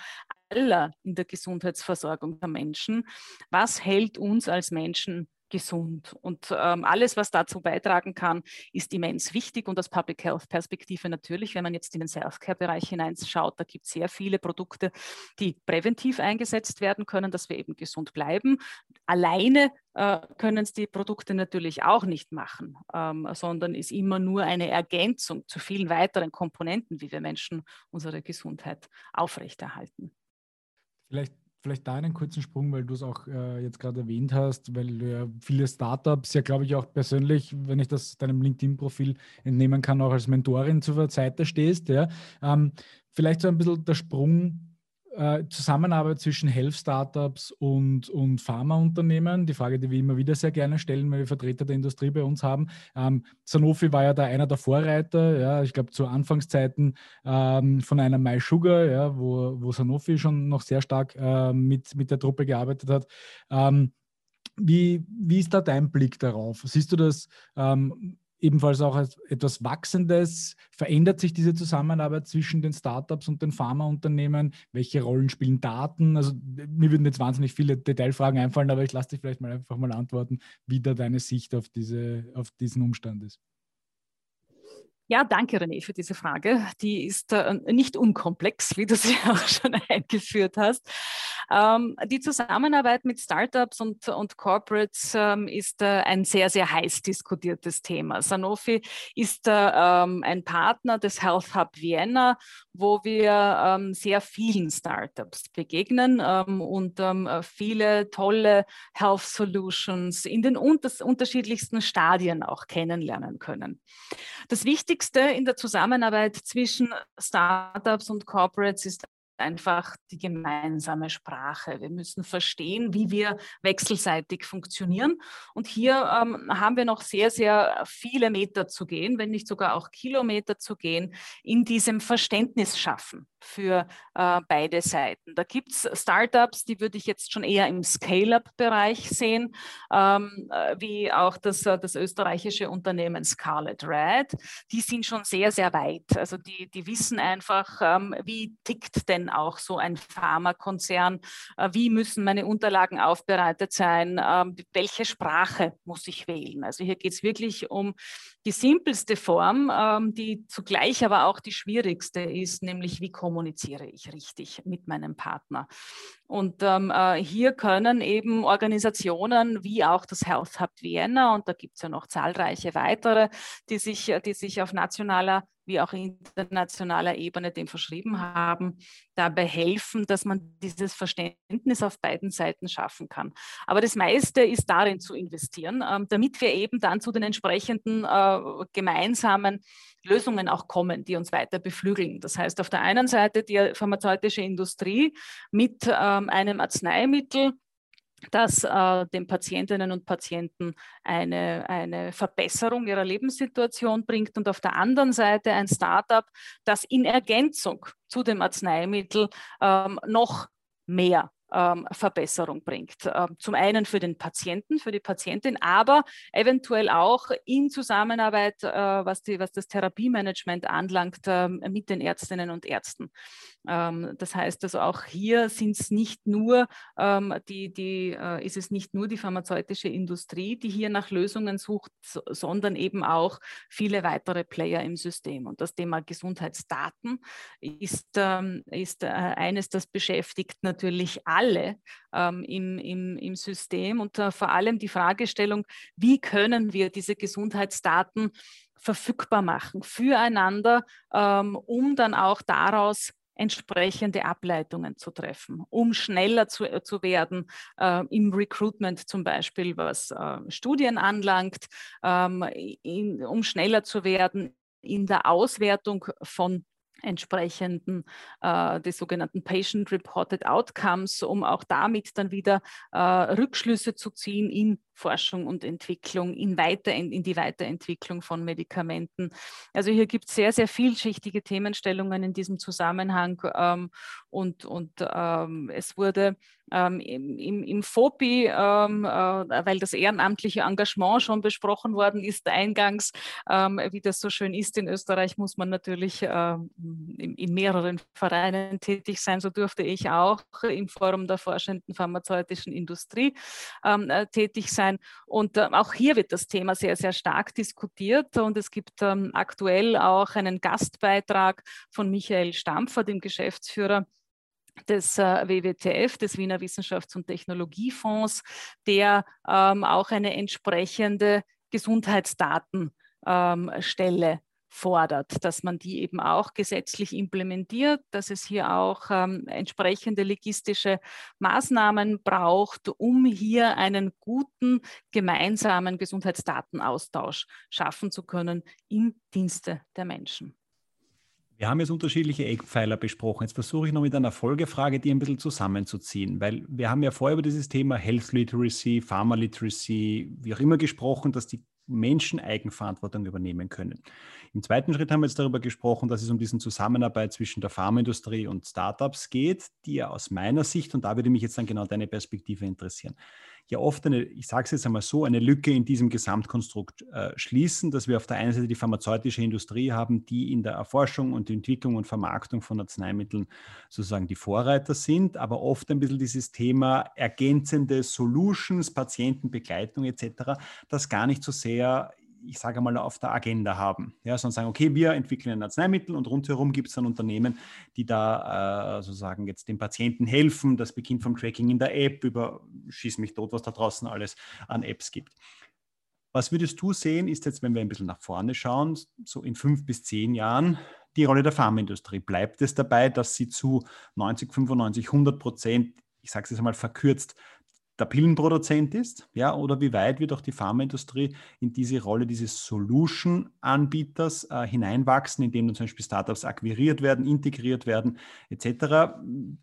Speaker 2: aller in der Gesundheitsversorgung der Menschen. Was hält uns als Menschen gesund. Und ähm, alles, was dazu beitragen kann, ist immens wichtig. Und aus Public Health Perspektive natürlich, wenn man jetzt in den Self-Care-Bereich hineinschaut, da gibt es sehr viele Produkte, die präventiv eingesetzt werden können, dass wir eben gesund bleiben. Alleine äh, können es die Produkte natürlich auch nicht machen, ähm, sondern ist immer nur eine Ergänzung zu vielen weiteren Komponenten, wie wir Menschen unsere Gesundheit aufrechterhalten.
Speaker 3: Vielleicht vielleicht da einen kurzen Sprung, weil du es auch äh, jetzt gerade erwähnt hast, weil du ja viele Startups ja, glaube ich, auch persönlich, wenn ich das deinem LinkedIn-Profil entnehmen kann, auch als Mentorin zur Seite stehst. Ja. Ähm, vielleicht so ein bisschen der Sprung äh, Zusammenarbeit zwischen Health-Startups und, und Pharmaunternehmen. Die Frage, die wir immer wieder sehr gerne stellen, weil wir Vertreter der Industrie bei uns haben. Ähm, Sanofi war ja da einer der Vorreiter, ja, ich glaube zu Anfangszeiten ähm, von einer MySugar, ja, wo, wo Sanofi schon noch sehr stark äh, mit, mit der Truppe gearbeitet hat. Ähm, wie, wie ist da dein Blick darauf? Siehst du das ähm, ebenfalls auch etwas Wachsendes. Verändert sich diese Zusammenarbeit zwischen den Startups und den Pharmaunternehmen? Welche Rollen spielen Daten? Also mir würden jetzt wahnsinnig viele Detailfragen einfallen, aber ich lasse dich vielleicht mal einfach mal antworten, wie da deine Sicht auf, diese, auf diesen Umstand ist.
Speaker 2: Ja, danke René für diese Frage. Die ist äh, nicht unkomplex, wie du sie auch schon eingeführt hast. Ähm, die Zusammenarbeit mit Startups und, und Corporates ähm, ist äh, ein sehr, sehr heiß diskutiertes Thema. Sanofi ist äh, ähm, ein Partner des Health Hub Vienna, wo wir ähm, sehr vielen Startups begegnen ähm, und ähm, viele tolle Health Solutions in den unter unterschiedlichsten Stadien auch kennenlernen können. Das Wichtigste in der Zusammenarbeit zwischen Startups und Corporates ist einfach die gemeinsame Sprache. Wir müssen verstehen, wie wir wechselseitig funktionieren. Und hier ähm, haben wir noch sehr, sehr viele Meter zu gehen, wenn nicht sogar auch Kilometer zu gehen, in diesem Verständnis schaffen für äh, beide Seiten. Da gibt es Startups, die würde ich jetzt schon eher im Scale-up-Bereich sehen, ähm, äh, wie auch das, äh, das österreichische Unternehmen Scarlet Red. Die sind schon sehr, sehr weit. Also die, die wissen einfach, ähm, wie tickt denn auch so ein Pharmakonzern, äh, wie müssen meine Unterlagen aufbereitet sein, ähm, welche Sprache muss ich wählen. Also hier geht es wirklich um die simpelste Form, ähm, die zugleich aber auch die schwierigste ist, nämlich wie kommuniziere ich richtig mit meinem Partner. Und ähm, äh, hier können eben Organisationen wie auch das Health Hub Vienna, und da gibt es ja noch zahlreiche weitere, die sich, die sich auf nationaler wie auch internationaler Ebene dem verschrieben haben, dabei helfen, dass man dieses Verständnis auf beiden Seiten schaffen kann. Aber das meiste ist darin zu investieren, ähm, damit wir eben dann zu den entsprechenden äh, gemeinsamen Lösungen auch kommen, die uns weiter beflügeln. Das heißt, auf der einen Seite die pharmazeutische Industrie mit ähm, einem Arzneimittel, das äh, den Patientinnen und Patienten eine, eine Verbesserung ihrer Lebenssituation bringt und auf der anderen Seite ein Startup, das in Ergänzung zu dem Arzneimittel ähm, noch mehr ähm, Verbesserung bringt. Ähm, zum einen für den Patienten, für die Patientin, aber eventuell auch in Zusammenarbeit, äh, was, die, was das Therapiemanagement anlangt, ähm, mit den Ärztinnen und Ärzten. Ähm, das heißt also auch hier sind es nicht nur ähm, die, die, äh, ist es nicht nur die pharmazeutische Industrie, die hier nach Lösungen sucht, sondern eben auch viele weitere Player im System. Und das Thema Gesundheitsdaten ist, ähm, ist äh, eines, das beschäftigt natürlich alle im, im, im System. Und äh, vor allem die Fragestellung, wie können wir diese Gesundheitsdaten verfügbar machen füreinander, um dann auch daraus entsprechende Ableitungen zu treffen, um schneller zu, äh, zu werden äh, im Recruitment zum Beispiel, was äh, Studien anlangt, ähm, in, um schneller zu werden in der Auswertung von entsprechenden äh, des sogenannten Patient Reported Outcomes, um auch damit dann wieder äh, Rückschlüsse zu ziehen in Forschung und Entwicklung, in, weiter, in die Weiterentwicklung von Medikamenten. Also hier gibt es sehr, sehr vielschichtige Themenstellungen in diesem Zusammenhang ähm, und, und ähm, es wurde ähm, im, im, FOPI, ähm, äh, weil das ehrenamtliche Engagement schon besprochen worden ist, eingangs, ähm, wie das so schön ist in Österreich, muss man natürlich äh, in, in, mehreren Vereinen tätig sein. So durfte ich auch im Forum der forschenden pharmazeutischen Industrie ähm, äh, tätig sein. Und äh, auch hier wird das Thema sehr, sehr stark diskutiert. Und es gibt ähm, aktuell auch einen Gastbeitrag von Michael Stampfer, dem Geschäftsführer des äh, WWTF, des Wiener Wissenschafts- und Technologiefonds, der ähm, auch eine entsprechende Gesundheitsdatenstelle ähm, fordert, dass man die eben auch gesetzlich implementiert, dass es hier auch ähm, entsprechende logistische Maßnahmen braucht, um hier einen guten gemeinsamen Gesundheitsdatenaustausch schaffen zu können im Dienste der Menschen.
Speaker 1: Wir haben jetzt unterschiedliche Eckpfeiler besprochen. Jetzt versuche ich noch mit einer Folgefrage, die ein bisschen zusammenzuziehen, weil wir haben ja vorher über dieses Thema Health Literacy, Pharma Literacy, wie auch immer gesprochen, dass die Menschen Eigenverantwortung übernehmen können. Im zweiten Schritt haben wir jetzt darüber gesprochen, dass es um diesen Zusammenarbeit zwischen der Pharmaindustrie und Startups geht, die ja aus meiner Sicht, und da würde mich jetzt dann genau deine Perspektive interessieren, ja oft eine, ich sage es jetzt einmal so, eine Lücke in diesem Gesamtkonstrukt äh, schließen, dass wir auf der einen Seite die pharmazeutische Industrie haben, die in der Erforschung und Entwicklung und Vermarktung von Arzneimitteln sozusagen die Vorreiter sind, aber oft ein bisschen dieses Thema ergänzende Solutions, Patientenbegleitung etc., das gar nicht so sehr ich sage mal, auf der Agenda haben. Ja, sondern sagen, okay, wir entwickeln ein Arzneimittel und rundherum gibt es dann Unternehmen, die da äh, sozusagen jetzt den Patienten helfen. Das beginnt vom Tracking in der App über Schieß mich tot, was da draußen alles an Apps gibt. Was würdest du sehen, ist jetzt, wenn wir ein bisschen nach vorne schauen, so in fünf bis zehn Jahren, die Rolle der Pharmaindustrie? Bleibt es dabei, dass sie zu 90, 95, 100 Prozent, ich sage es jetzt einmal verkürzt, der Pillenproduzent ist, ja, oder wie weit wird auch die Pharmaindustrie in diese Rolle dieses Solution-Anbieters äh, hineinwachsen, indem dann zum Beispiel Startups akquiriert werden, integriert werden, etc.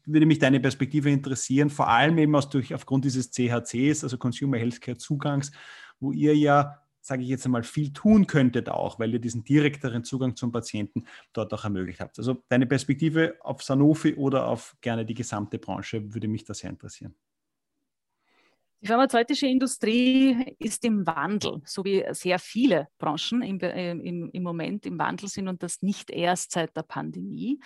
Speaker 1: Würde mich deine Perspektive interessieren, vor allem eben aus durch, aufgrund dieses CHCs, also Consumer Healthcare Zugangs, wo ihr ja sage ich jetzt einmal, viel tun könntet auch, weil ihr diesen direkteren Zugang zum Patienten dort auch ermöglicht habt. Also deine Perspektive auf Sanofi oder auf gerne die gesamte Branche würde mich da sehr interessieren.
Speaker 2: Die pharmazeutische Industrie ist im Wandel, so wie sehr viele Branchen im, äh, im, im, Moment im Wandel sind und das nicht erst seit der Pandemie.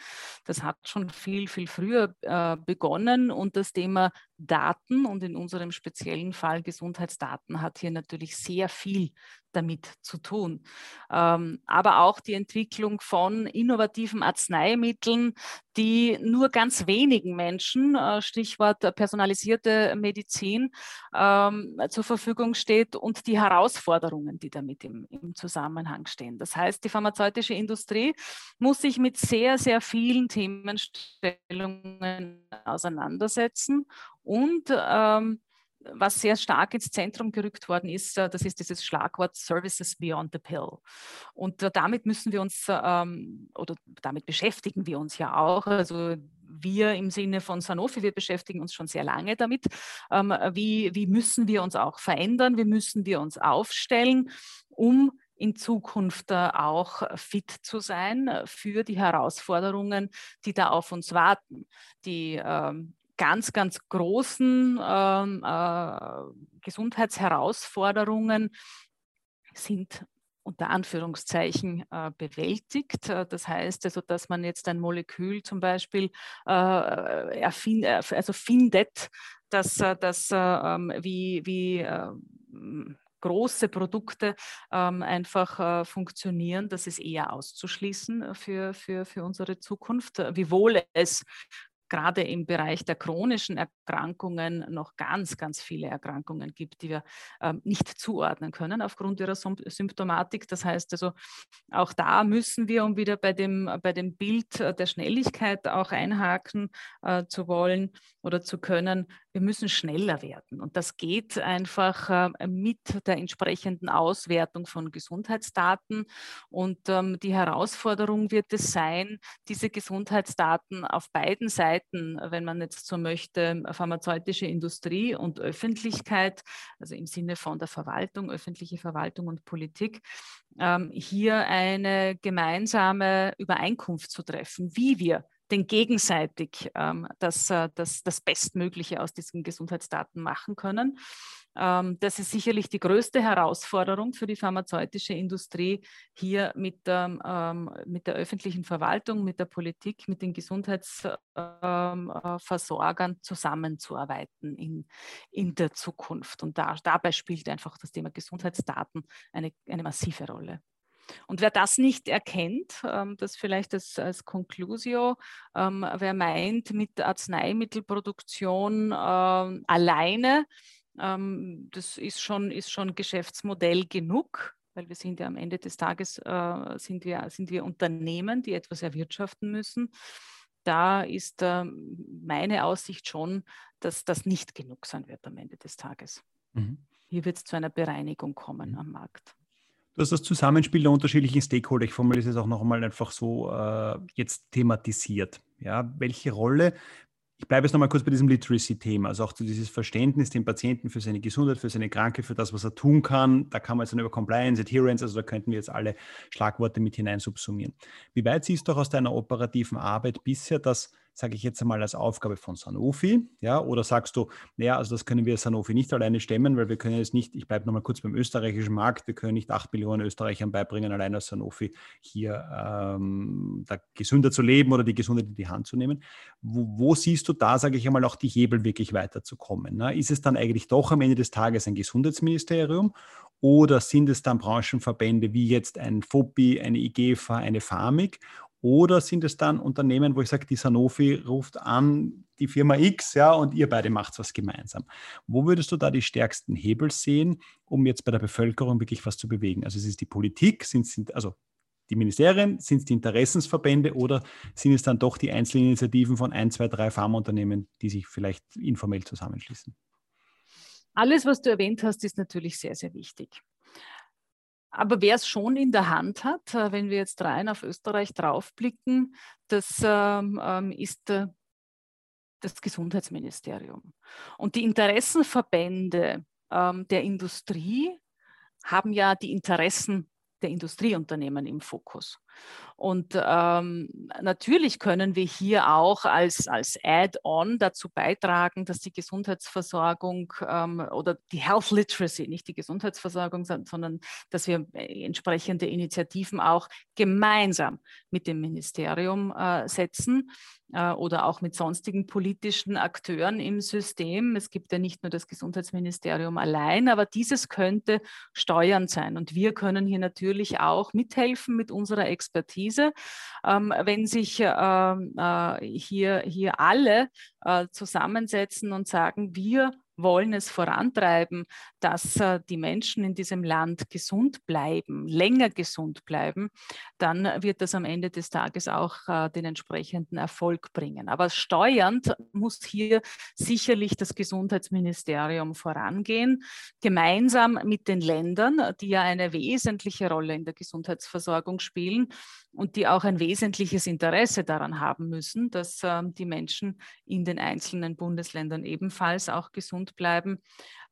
Speaker 2: Das hat schon viel, viel früher äh, begonnen und das Thema Daten und in unserem speziellen Fall Gesundheitsdaten hat hier natürlich sehr viel damit zu tun. Ähm, aber auch die Entwicklung von innovativen Arzneimitteln, die nur ganz wenigen Menschen, äh, Stichwort personalisierte Medizin, ähm, zur Verfügung steht und die Herausforderungen, die damit im, im Zusammenhang stehen. Das heißt, die pharmazeutische Industrie muss sich mit sehr, sehr vielen Themenstellungen auseinandersetzen und ähm, was sehr stark ins Zentrum gerückt worden ist, äh, das ist dieses Schlagwort Services Beyond the Pill. Und damit müssen wir uns, ähm, oder damit beschäftigen wir uns ja auch. Also wir im Sinne von Sanofi, wir beschäftigen uns schon sehr lange damit. Ähm, wie, wie müssen wir uns auch verändern? Wie müssen wir uns aufstellen, um in Zukunft äh, auch fit zu sein für die Herausforderungen, die da auf uns warten. Die ähm, ganz, ganz großen ähm, äh, Gesundheitsherausforderungen sind unter Anführungszeichen äh, bewältigt. Äh, das heißt also, dass man jetzt ein Molekül zum Beispiel äh, erfind, äh, also findet, dass äh, das ähm, wie, wie große Produkte ähm, einfach äh, funktionieren, das ist eher auszuschließen für, für, für unsere Zukunft, wiewohl es gerade im Bereich der chronischen Erkrankungen noch ganz, ganz viele Erkrankungen gibt, die wir ähm, nicht zuordnen können aufgrund ihrer Symptomatik. Das heißt also, auch da müssen wir, um wieder bei dem, bei dem Bild der Schnelligkeit auch einhaken äh, zu wollen oder zu können, wir müssen schneller werden. Und das geht einfach äh, mit der entsprechenden Auswertung von Gesundheitsdaten. Und ähm, die Herausforderung wird es sein, diese Gesundheitsdaten auf beiden Seiten, wenn man jetzt so möchte, pharmazeutische Industrie und Öffentlichkeit, also im Sinne von der Verwaltung, öffentliche Verwaltung und Politik, ähm, hier eine gemeinsame Übereinkunft zu treffen, wie wir denn gegenseitig ähm, das, äh, das, das Bestmögliche aus diesen Gesundheitsdaten machen können. Ähm, das ist sicherlich die größte Herausforderung für die pharmazeutische Industrie, hier mit, ähm, mit der öffentlichen Verwaltung, mit der Politik, mit den Gesundheitsversorgern ähm, äh, zusammenzuarbeiten in, in der Zukunft. Und da, dabei spielt einfach das Thema Gesundheitsdaten eine, eine massive Rolle. Und wer das nicht erkennt, ähm, das vielleicht als, als Conclusio, ähm, wer meint, mit Arzneimittelproduktion ähm, alleine, das ist schon, ist schon Geschäftsmodell genug, weil wir sind ja am Ende des Tages äh, sind, wir, sind wir Unternehmen, die etwas erwirtschaften müssen. Da ist äh, meine Aussicht schon, dass das nicht genug sein wird am Ende des Tages. Mhm. Hier wird es zu einer Bereinigung kommen mhm. am Markt.
Speaker 1: Du hast das Zusammenspiel der unterschiedlichen Stakeholder, ich formuliere es auch noch einmal einfach so äh, jetzt thematisiert. Ja, welche Rolle ich bleibe jetzt nochmal kurz bei diesem Literacy-Thema, also auch zu dieses Verständnis dem Patienten für seine Gesundheit, für seine Krankheit, für das, was er tun kann. Da kann man jetzt dann über Compliance, Adherence, also da könnten wir jetzt alle Schlagworte mit hinein subsumieren. Wie weit siehst du auch aus deiner operativen Arbeit bisher, dass sage ich jetzt einmal, als Aufgabe von Sanofi? Ja, oder sagst du, naja, also das können wir Sanofi nicht alleine stemmen, weil wir können jetzt nicht, ich bleibe nochmal kurz beim österreichischen Markt, wir können nicht acht Millionen Österreichern beibringen, allein als Sanofi hier ähm, da gesünder zu leben oder die Gesundheit in die Hand zu nehmen. Wo, wo siehst du da, sage ich einmal, auch die Hebel wirklich weiterzukommen? Ne? Ist es dann eigentlich doch am Ende des Tages ein Gesundheitsministerium oder sind es dann Branchenverbände wie jetzt ein FOPI, eine IGEFA, eine FAMIG? Oder sind es dann Unternehmen, wo ich sage, die Sanofi ruft an, die Firma X, ja, und ihr beide macht was gemeinsam. Wo würdest du da die stärksten Hebel sehen, um jetzt bei der Bevölkerung wirklich was zu bewegen? Also ist es die Politik, sind es also die Ministerien, sind es die Interessensverbände oder sind es dann doch die einzelnen Initiativen von ein, zwei, drei Pharmaunternehmen, die sich vielleicht informell zusammenschließen?
Speaker 2: Alles, was du erwähnt hast, ist natürlich sehr, sehr wichtig. Aber wer es schon in der Hand hat, äh, wenn wir jetzt rein auf Österreich draufblicken, das ähm, ähm, ist äh, das Gesundheitsministerium. Und die Interessenverbände ähm, der Industrie haben ja die Interessen der Industrieunternehmen im Fokus. Und ähm, natürlich können wir hier auch als, als Add-on dazu beitragen, dass die Gesundheitsversorgung ähm, oder die Health Literacy, nicht die Gesundheitsversorgung, sondern dass wir äh, entsprechende Initiativen auch gemeinsam mit dem Ministerium äh, setzen äh, oder auch mit sonstigen politischen Akteuren im System. Es gibt ja nicht nur das Gesundheitsministerium allein, aber dieses könnte steuernd sein. Und wir können hier natürlich auch mithelfen mit unserer Expertise, ähm, wenn sich ähm, äh, hier, hier alle äh, zusammensetzen und sagen, wir wollen es vorantreiben, dass äh, die Menschen in diesem Land gesund bleiben, länger gesund bleiben, dann wird das am Ende des Tages auch äh, den entsprechenden Erfolg bringen. Aber steuernd muss hier sicherlich das Gesundheitsministerium vorangehen, gemeinsam mit den Ländern, die ja eine wesentliche Rolle in der Gesundheitsversorgung spielen und die auch ein wesentliches Interesse daran haben müssen, dass äh, die Menschen in den einzelnen Bundesländern ebenfalls auch gesund bleiben.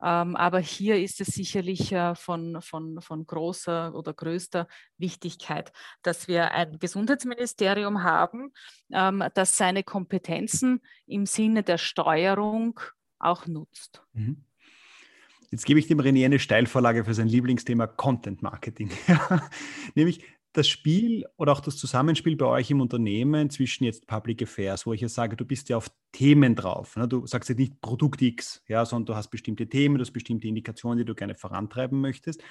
Speaker 2: Ähm, aber hier ist es sicherlich äh, von, von, von großer oder größter Wichtigkeit, dass wir ein Gesundheitsministerium haben, ähm, das seine Kompetenzen im Sinne der Steuerung auch nutzt. Mhm.
Speaker 1: Jetzt gebe ich dem René eine Steilvorlage für sein Lieblingsthema Content Marketing. Nämlich, das Spiel oder auch das Zusammenspiel bei euch im Unternehmen zwischen jetzt Public Affairs, wo ich ja sage, du bist ja auf Themen drauf. Ne? Du sagst ja nicht Produkt X, ja, sondern du hast bestimmte Themen, du hast bestimmte Indikationen, die du gerne vorantreiben möchtest.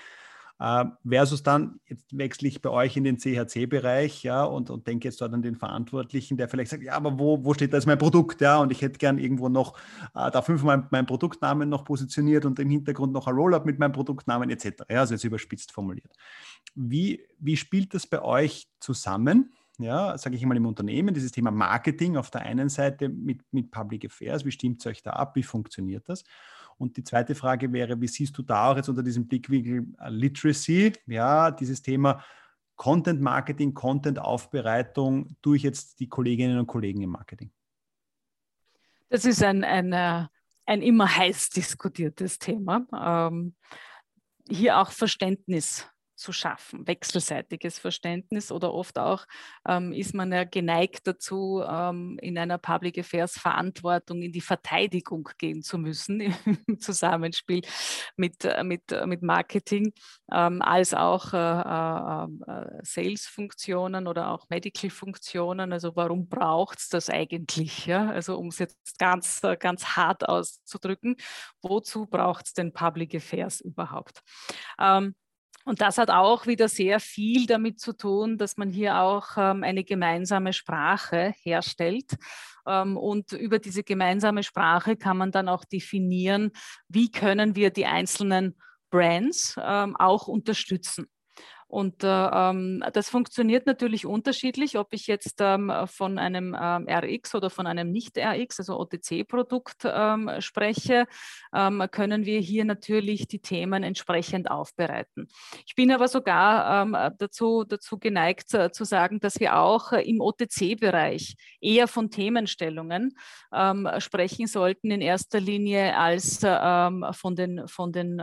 Speaker 1: Äh, versus dann, jetzt wechsle ich bei euch in den CHC-Bereich, ja, und, und denke jetzt dort an den Verantwortlichen, der vielleicht sagt, ja, aber wo, wo steht da jetzt mein Produkt, ja, und ich hätte gern irgendwo noch äh, da fünfmal meinen Produktnamen noch positioniert und im Hintergrund noch ein Rollup mit meinem Produktnamen etc. Ja, also jetzt überspitzt formuliert. Wie, wie spielt das bei euch zusammen? ja, sage ich mal im Unternehmen, dieses Thema Marketing auf der einen Seite mit, mit Public Affairs, wie stimmt es euch da ab, wie funktioniert das? Und die zweite Frage wäre, wie siehst du da auch jetzt unter diesem Blickwinkel äh, Literacy, ja, dieses Thema Content Marketing, Content Aufbereitung durch jetzt die Kolleginnen und Kollegen im Marketing?
Speaker 2: Das ist ein, ein, äh, ein immer heiß diskutiertes Thema. Ähm, hier auch Verständnis zu schaffen, wechselseitiges Verständnis oder oft auch ähm, ist man ja geneigt dazu, ähm, in einer Public Affairs Verantwortung in die Verteidigung gehen zu müssen im Zusammenspiel mit, äh, mit, äh, mit Marketing, ähm, als auch äh, äh, äh, Sales-Funktionen oder auch Medical-Funktionen. Also warum braucht es das eigentlich? Ja? Also um es jetzt ganz, ganz hart auszudrücken, wozu braucht es denn Public Affairs überhaupt? Ähm, und das hat auch wieder sehr viel damit zu tun, dass man hier auch ähm, eine gemeinsame Sprache herstellt. Ähm, und über diese gemeinsame Sprache kann man dann auch definieren, wie können wir die einzelnen Brands ähm, auch unterstützen. Und äh, ähm, das funktioniert natürlich unterschiedlich, ob ich jetzt ähm, von einem ähm, RX oder von einem Nicht-RX, also OTC-Produkt ähm, spreche, ähm, können wir hier natürlich die Themen entsprechend aufbereiten. Ich bin aber sogar ähm, dazu, dazu geneigt äh, zu sagen, dass wir auch äh, im OTC-Bereich eher von Themenstellungen sprechen sollten in erster Linie als von den, von den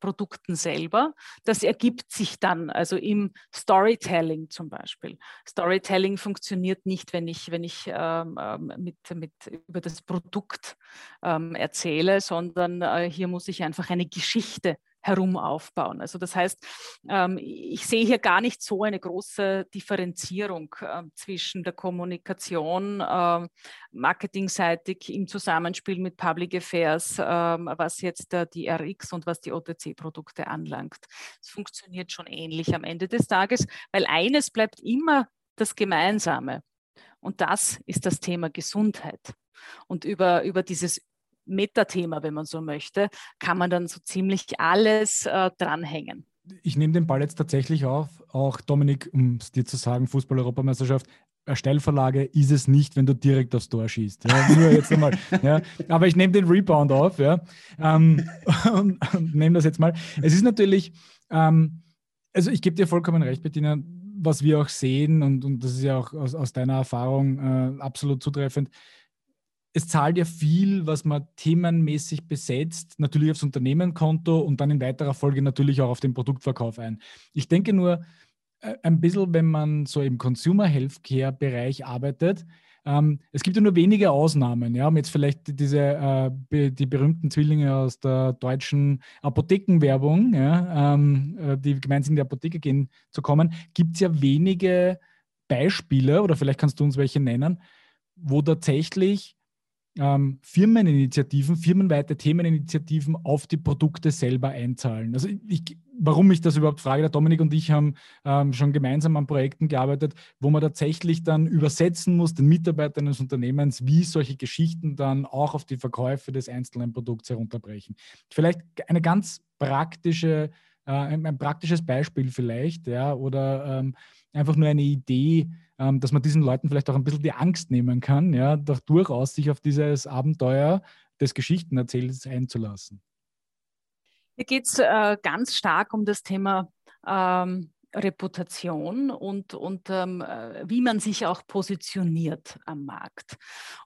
Speaker 2: Produkten selber. Das ergibt sich dann, also im Storytelling zum Beispiel. Storytelling funktioniert nicht, wenn ich, wenn ich ähm, ähm, mit, mit über das Produkt ähm, erzähle, sondern äh, hier muss ich einfach eine Geschichte herum aufbauen. Also das heißt, ähm, ich sehe hier gar nicht so eine große Differenzierung ähm, zwischen der Kommunikation ähm, marketingseitig im Zusammenspiel mit Public Affairs, was jetzt die RX und was die OTC-Produkte anlangt. Es funktioniert schon ähnlich am Ende des Tages, weil eines bleibt immer das Gemeinsame. Und das ist das Thema Gesundheit. Und über, über dieses Metathema, wenn man so möchte, kann man dann so ziemlich alles äh, dranhängen.
Speaker 3: Ich nehme den Ball jetzt tatsächlich auf, auch Dominik, um es dir zu sagen, Fußball-Europameisterschaft, Steilverlage ist es nicht, wenn du direkt aufs Tor schießt. Ja, nur jetzt einmal. Ja. Aber ich nehme den Rebound auf ja, ähm, und, und nehme das jetzt mal. Es ist natürlich, ähm, also ich gebe dir vollkommen recht, Bettina, was wir auch sehen, und, und das ist ja auch aus, aus deiner Erfahrung äh, absolut zutreffend, es zahlt ja viel, was man themenmäßig besetzt, natürlich aufs Unternehmenkonto und dann in weiterer Folge natürlich auch auf den Produktverkauf ein. Ich denke nur, äh, ein bisschen, wenn man so im Consumer Healthcare Bereich arbeitet, ähm, es gibt ja nur wenige Ausnahmen, ja, um jetzt vielleicht diese äh, die berühmten Zwillinge aus der deutschen Apothekenwerbung, ja, ähm, äh, die gemeinsam in die Apotheke gehen zu kommen, gibt es ja wenige Beispiele, oder vielleicht kannst du uns welche nennen, wo tatsächlich ähm, Firmeninitiativen, firmenweite Themeninitiativen auf die Produkte selber einzahlen. Also ich, warum ich das überhaupt frage, der Dominik und ich haben ähm, schon gemeinsam an Projekten gearbeitet, wo man tatsächlich dann übersetzen muss, den Mitarbeitern des Unternehmens, wie solche Geschichten dann auch auf die Verkäufe des einzelnen Produkts herunterbrechen. Vielleicht eine ganz praktische, äh, ein, ein, praktisches Beispiel vielleicht, ja, oder ähm, einfach nur eine Idee, ähm, dass man diesen Leuten vielleicht auch ein bisschen die Angst nehmen kann, ja, doch durchaus sich auf dieses Abenteuer des Geschichtenerzählens einzulassen.
Speaker 2: Hier geht es äh, ganz stark um das Thema ähm, Reputation und, und ähm, äh, wie man sich auch positioniert am Markt.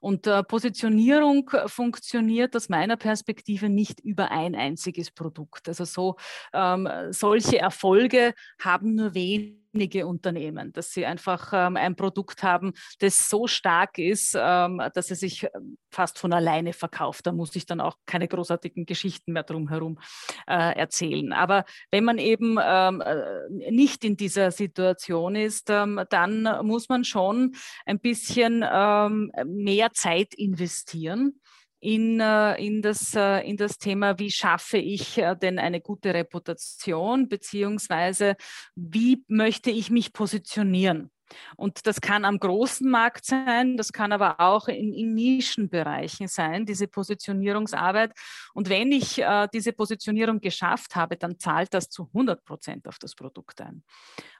Speaker 2: Und äh, Positionierung funktioniert aus meiner Perspektive nicht über ein einziges Produkt. Also so ähm, solche Erfolge haben nur wenig wenige Unternehmen, dass sie einfach ähm, ein Produkt haben, das so stark ist, ähm, dass es sich ähm, fast von alleine verkauft. Da muss ich dann auch keine großartigen Geschichten mehr drumherum äh, erzählen. Aber wenn man eben ähm, äh, nicht in dieser Situation ist, ähm, dann muss man schon ein bisschen ähm, mehr Zeit investieren in, äh, in, das, äh, in das Thema, wie schaffe ich äh, denn eine gute Reputation, beziehungsweise wie möchte ich mich positionieren. Und das kann am großen Markt sein, das kann aber auch in, in Nischenbereichen sein, diese Positionierungsarbeit. Und wenn ich äh, diese Positionierung geschafft habe, dann zahlt das zu 100 Prozent auf das Produkt ein.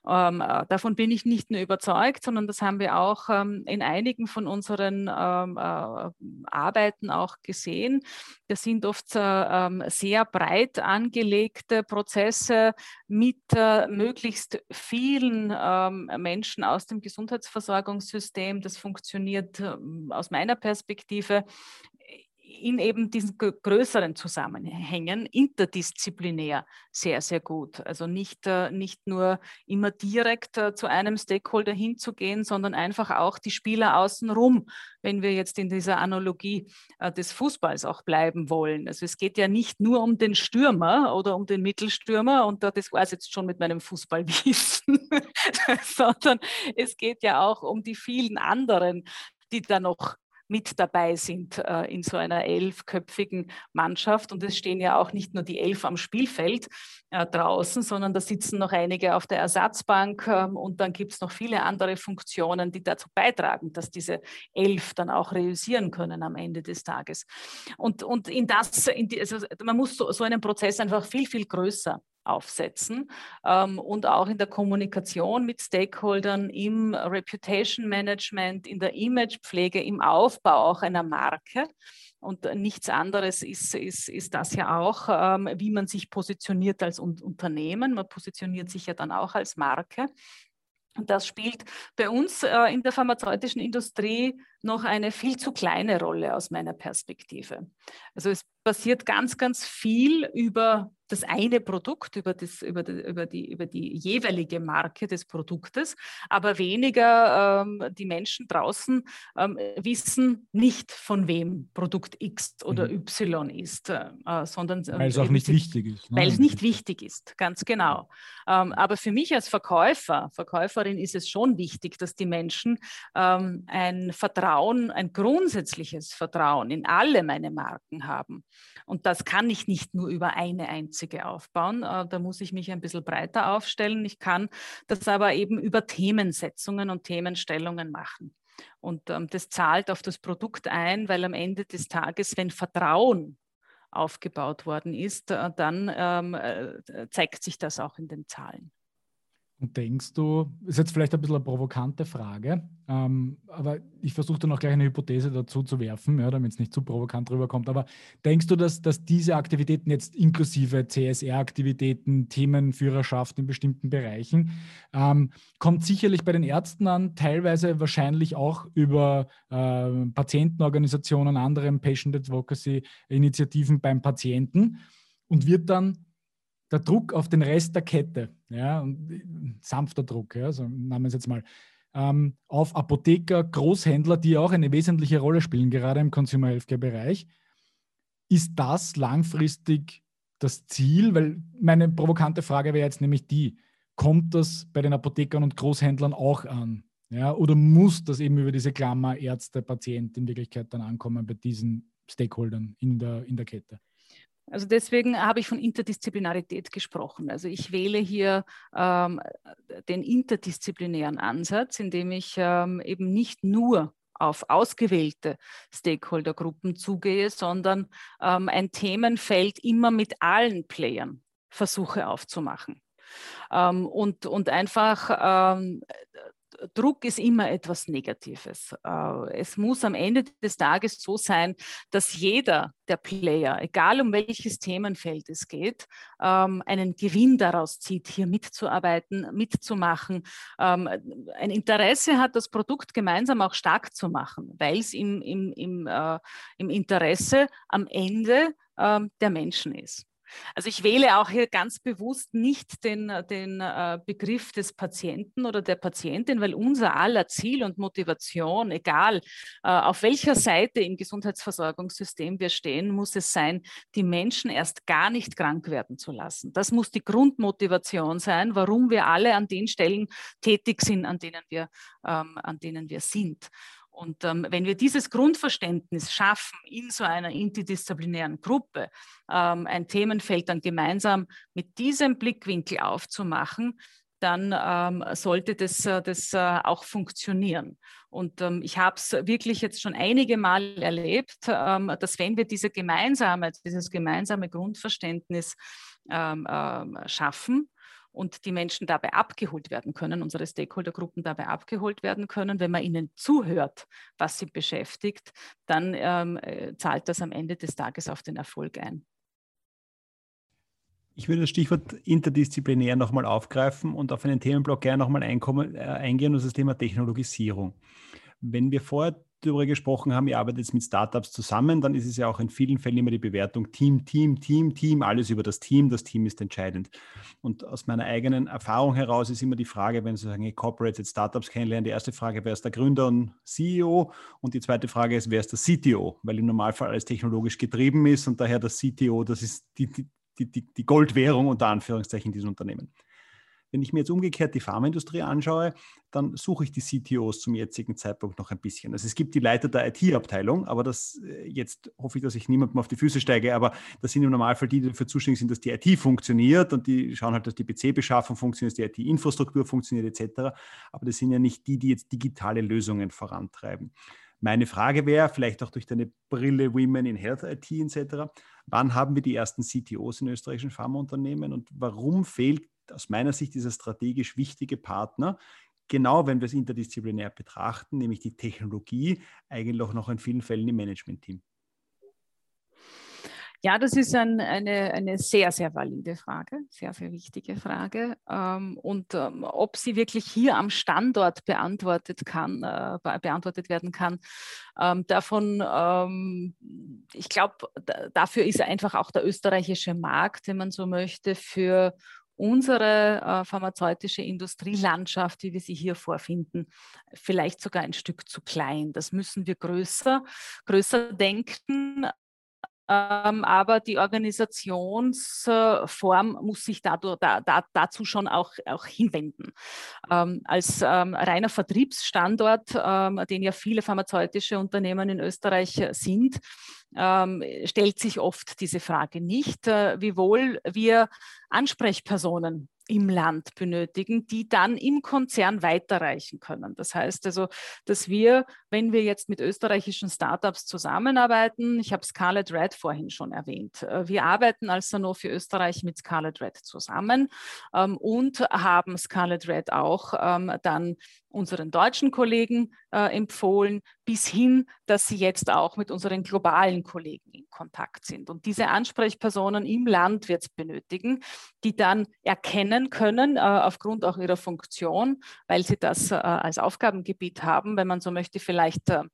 Speaker 2: Ähm, äh, davon bin ich nicht nur überzeugt, sondern das haben wir auch ähm, in einigen von unseren ähm, äh, Arbeiten auch gesehen. Das sind oft äh, sehr breit angelegte Prozesse mit äh, möglichst vielen ähm, Menschen aus dem Gesundheitsversorgungssystem. Das funktioniert ähm, aus meiner Perspektive in eben diesen größeren Zusammenhängen interdisziplinär sehr, sehr gut. Also nicht, äh, nicht nur immer direkt äh, zu einem Stakeholder hinzugehen, sondern einfach auch die Spieler außenrum, wenn wir jetzt in dieser Analogie äh, des Fußballs auch bleiben wollen. Also es geht ja nicht nur um den Stürmer oder um den Mittelstürmer und das war es jetzt schon mit meinem Fußballwissen, sondern es geht ja auch um die vielen anderen, die da noch mit dabei sind äh, in so einer elfköpfigen Mannschaft. Und es stehen ja auch nicht nur die elf am Spielfeld äh, draußen, sondern da sitzen noch einige auf der Ersatzbank äh, und dann gibt es noch viele andere Funktionen, die dazu beitragen, dass diese elf dann auch realisieren können am Ende des Tages. Und, und in das, in die, also man muss so, so einen Prozess einfach viel, viel größer aufsetzen ähm, und auch in der Kommunikation mit Stakeholdern, im Reputation Management, in der Imagepflege, im Aufbau auch einer Marke. Und nichts anderes ist, ist, ist das ja auch, ähm, wie man sich positioniert als Unternehmen. Man positioniert sich ja dann auch als Marke. Und das spielt bei uns äh, in der pharmazeutischen Industrie noch eine viel zu kleine Rolle aus meiner Perspektive. Also es passiert ganz, ganz viel über das eine Produkt, über, das, über, die, über, die, über die jeweilige Marke des Produktes, aber weniger ähm, die Menschen draußen ähm, wissen nicht, von wem Produkt X oder mhm. Y ist, äh, sondern
Speaker 3: äh, weil es auch nicht wichtig ist.
Speaker 2: Ne? Weil es nicht wichtig ist, ganz genau. Ähm, aber für mich als Verkäufer, Verkäuferin ist es schon wichtig, dass die Menschen ähm, ein Vertrauen, ein grundsätzliches Vertrauen in alle meine Marken haben. Und das kann ich nicht nur über eine einzige aufbauen. Äh, da muss ich mich ein bisschen breiter aufstellen. Ich kann das aber eben über Themensetzungen und Themenstellungen machen. Und ähm, das zahlt auf das Produkt ein, weil am Ende des Tages, wenn Vertrauen aufgebaut worden ist, äh, dann ähm, äh, zeigt sich das auch in den Zahlen.
Speaker 3: Und denkst du, ist jetzt vielleicht ein bisschen eine provokante Frage, ähm, aber ich versuche dann auch gleich eine Hypothese dazu zu werfen, ja, damit es nicht zu provokant rüberkommt. Aber denkst du, dass, dass diese Aktivitäten jetzt inklusive CSR-Aktivitäten, Themenführerschaft in bestimmten Bereichen, ähm, kommt sicherlich bei den Ärzten an, teilweise wahrscheinlich auch über äh, Patientenorganisationen, anderen Patient Advocacy-Initiativen beim Patienten und wird dann der Druck auf den Rest der Kette, ja, sanfter Druck, ja, so nennen wir es jetzt mal, ähm, auf Apotheker, Großhändler, die auch eine wesentliche Rolle spielen, gerade im Consumer Healthcare-Bereich. Ist das langfristig das Ziel? Weil meine provokante Frage wäre jetzt nämlich die, kommt das bei den Apothekern und Großhändlern auch an? Ja, oder muss das eben über diese Klammer Ärzte, Patient in Wirklichkeit dann ankommen bei diesen Stakeholdern in der, in der Kette?
Speaker 2: Also deswegen habe ich von Interdisziplinarität gesprochen. Also ich wähle hier ähm, den interdisziplinären Ansatz, indem ich ähm, eben nicht nur auf ausgewählte Stakeholdergruppen zugehe, sondern ähm, ein Themenfeld immer mit allen Playern versuche aufzumachen. Ähm, und, und einfach ähm, Druck ist immer etwas Negatives. Äh, es muss am Ende des Tages so sein, dass jeder der Player, egal um welches Themenfeld es geht, ähm, einen Gewinn daraus zieht, hier mitzuarbeiten, mitzumachen, ähm, ein Interesse hat, das Produkt gemeinsam auch stark zu machen, weil es im, im, im, äh, im Interesse am Ende ähm, der Menschen ist. Also ich wähle auch hier ganz bewusst nicht den, den äh, Begriff des Patienten oder der Patientin, weil unser aller Ziel und Motivation, egal äh, auf welcher Seite im Gesundheitsversorgungssystem wir stehen, muss es sein, die Menschen erst gar nicht krank werden zu lassen. Das muss die Grundmotivation sein, warum wir alle an den Stellen tätig sind, an denen wir, ähm, an denen wir sind. Und ähm, wenn wir dieses Grundverständnis schaffen, in so einer interdisziplinären Gruppe ähm, ein Themenfeld dann gemeinsam mit diesem Blickwinkel aufzumachen, dann ähm, sollte das, äh, das äh, auch funktionieren. Und ähm, ich habe es wirklich jetzt schon einige Mal erlebt, ähm, dass wenn wir diese gemeinsame, dieses gemeinsame Grundverständnis ähm, ähm, schaffen, und die Menschen dabei abgeholt werden können, unsere Stakeholdergruppen dabei abgeholt werden können. Wenn man ihnen zuhört, was sie beschäftigt, dann ähm, äh, zahlt das am Ende des Tages auf den Erfolg ein.
Speaker 1: Ich würde das Stichwort interdisziplinär nochmal aufgreifen und auf einen Themenblock gerne nochmal äh, eingehen, und das Thema Technologisierung. Wenn wir vorher darüber gesprochen haben, ihr arbeitet jetzt mit Startups zusammen, dann ist es ja auch in vielen Fällen immer die Bewertung Team, Team, Team, Team, alles über das Team, das Team ist entscheidend. Und aus meiner eigenen Erfahrung heraus ist immer die Frage, wenn Sie sagen, Corporates jetzt Startups kennenlernen, die erste Frage, wer ist der Gründer und CEO? Und die zweite Frage ist, wer ist der CTO? Weil im Normalfall alles technologisch getrieben ist und daher das CTO, das ist die, die, die, die Goldwährung unter Anführungszeichen in diesen Unternehmen. Wenn ich mir jetzt umgekehrt die Pharmaindustrie anschaue, dann suche ich die CTOs zum jetzigen Zeitpunkt noch ein bisschen. Also es gibt die Leiter der IT-Abteilung, aber das äh, jetzt hoffe ich, dass ich niemandem auf die Füße steige, aber das sind im Normalfall die, die dafür zuständig sind, dass die IT funktioniert und die schauen halt, dass die PC-Beschaffung funktioniert, dass die IT-Infrastruktur funktioniert etc. Aber das sind ja nicht die, die jetzt digitale Lösungen vorantreiben. Meine Frage wäre, vielleicht auch durch deine Brille Women in Health IT etc., wann haben wir die ersten CTOs in österreichischen Pharmaunternehmen und warum fehlt aus meiner Sicht dieser strategisch wichtige Partner, genau wenn wir es interdisziplinär betrachten, nämlich die Technologie, eigentlich noch in vielen Fällen im Management-Team?
Speaker 2: Ja, das ist ein, eine, eine sehr, sehr valide Frage, sehr, sehr wichtige Frage. Ähm, und ähm, ob sie wirklich hier am Standort beantwortet, kann, äh, beantwortet werden kann, ähm, davon, ich glaube, dafür ist einfach auch der österreichische Markt, wenn man so möchte, für unsere äh, pharmazeutische Industrielandschaft, wie wir sie hier vorfinden, vielleicht sogar ein Stück zu klein. Das müssen wir größer, größer denken. Ähm, aber die Organisationsform muss sich dadurch, da, da, dazu schon auch, auch hinwenden. Ähm, als ähm, reiner Vertriebsstandort, ähm, den ja viele pharmazeutische Unternehmen in Österreich sind, ähm, stellt sich oft diese Frage nicht, äh, wiewohl wir Ansprechpersonen im Land benötigen, die dann im Konzern weiterreichen können. Das heißt also, dass wir, wenn wir jetzt mit österreichischen Startups zusammenarbeiten, ich habe Scarlett Red vorhin schon erwähnt, äh, wir arbeiten als Sanofi Österreich mit Scarlett Red zusammen ähm, und haben Scarlett Red auch ähm, dann unseren deutschen Kollegen äh, empfohlen, bis hin, dass sie jetzt auch mit unseren globalen Kollegen in Kontakt sind. Und diese Ansprechpersonen im Land wird es benötigen, die dann erkennen können, äh, aufgrund auch ihrer Funktion, weil sie das äh, als Aufgabengebiet haben, wenn man so möchte, vielleicht äh,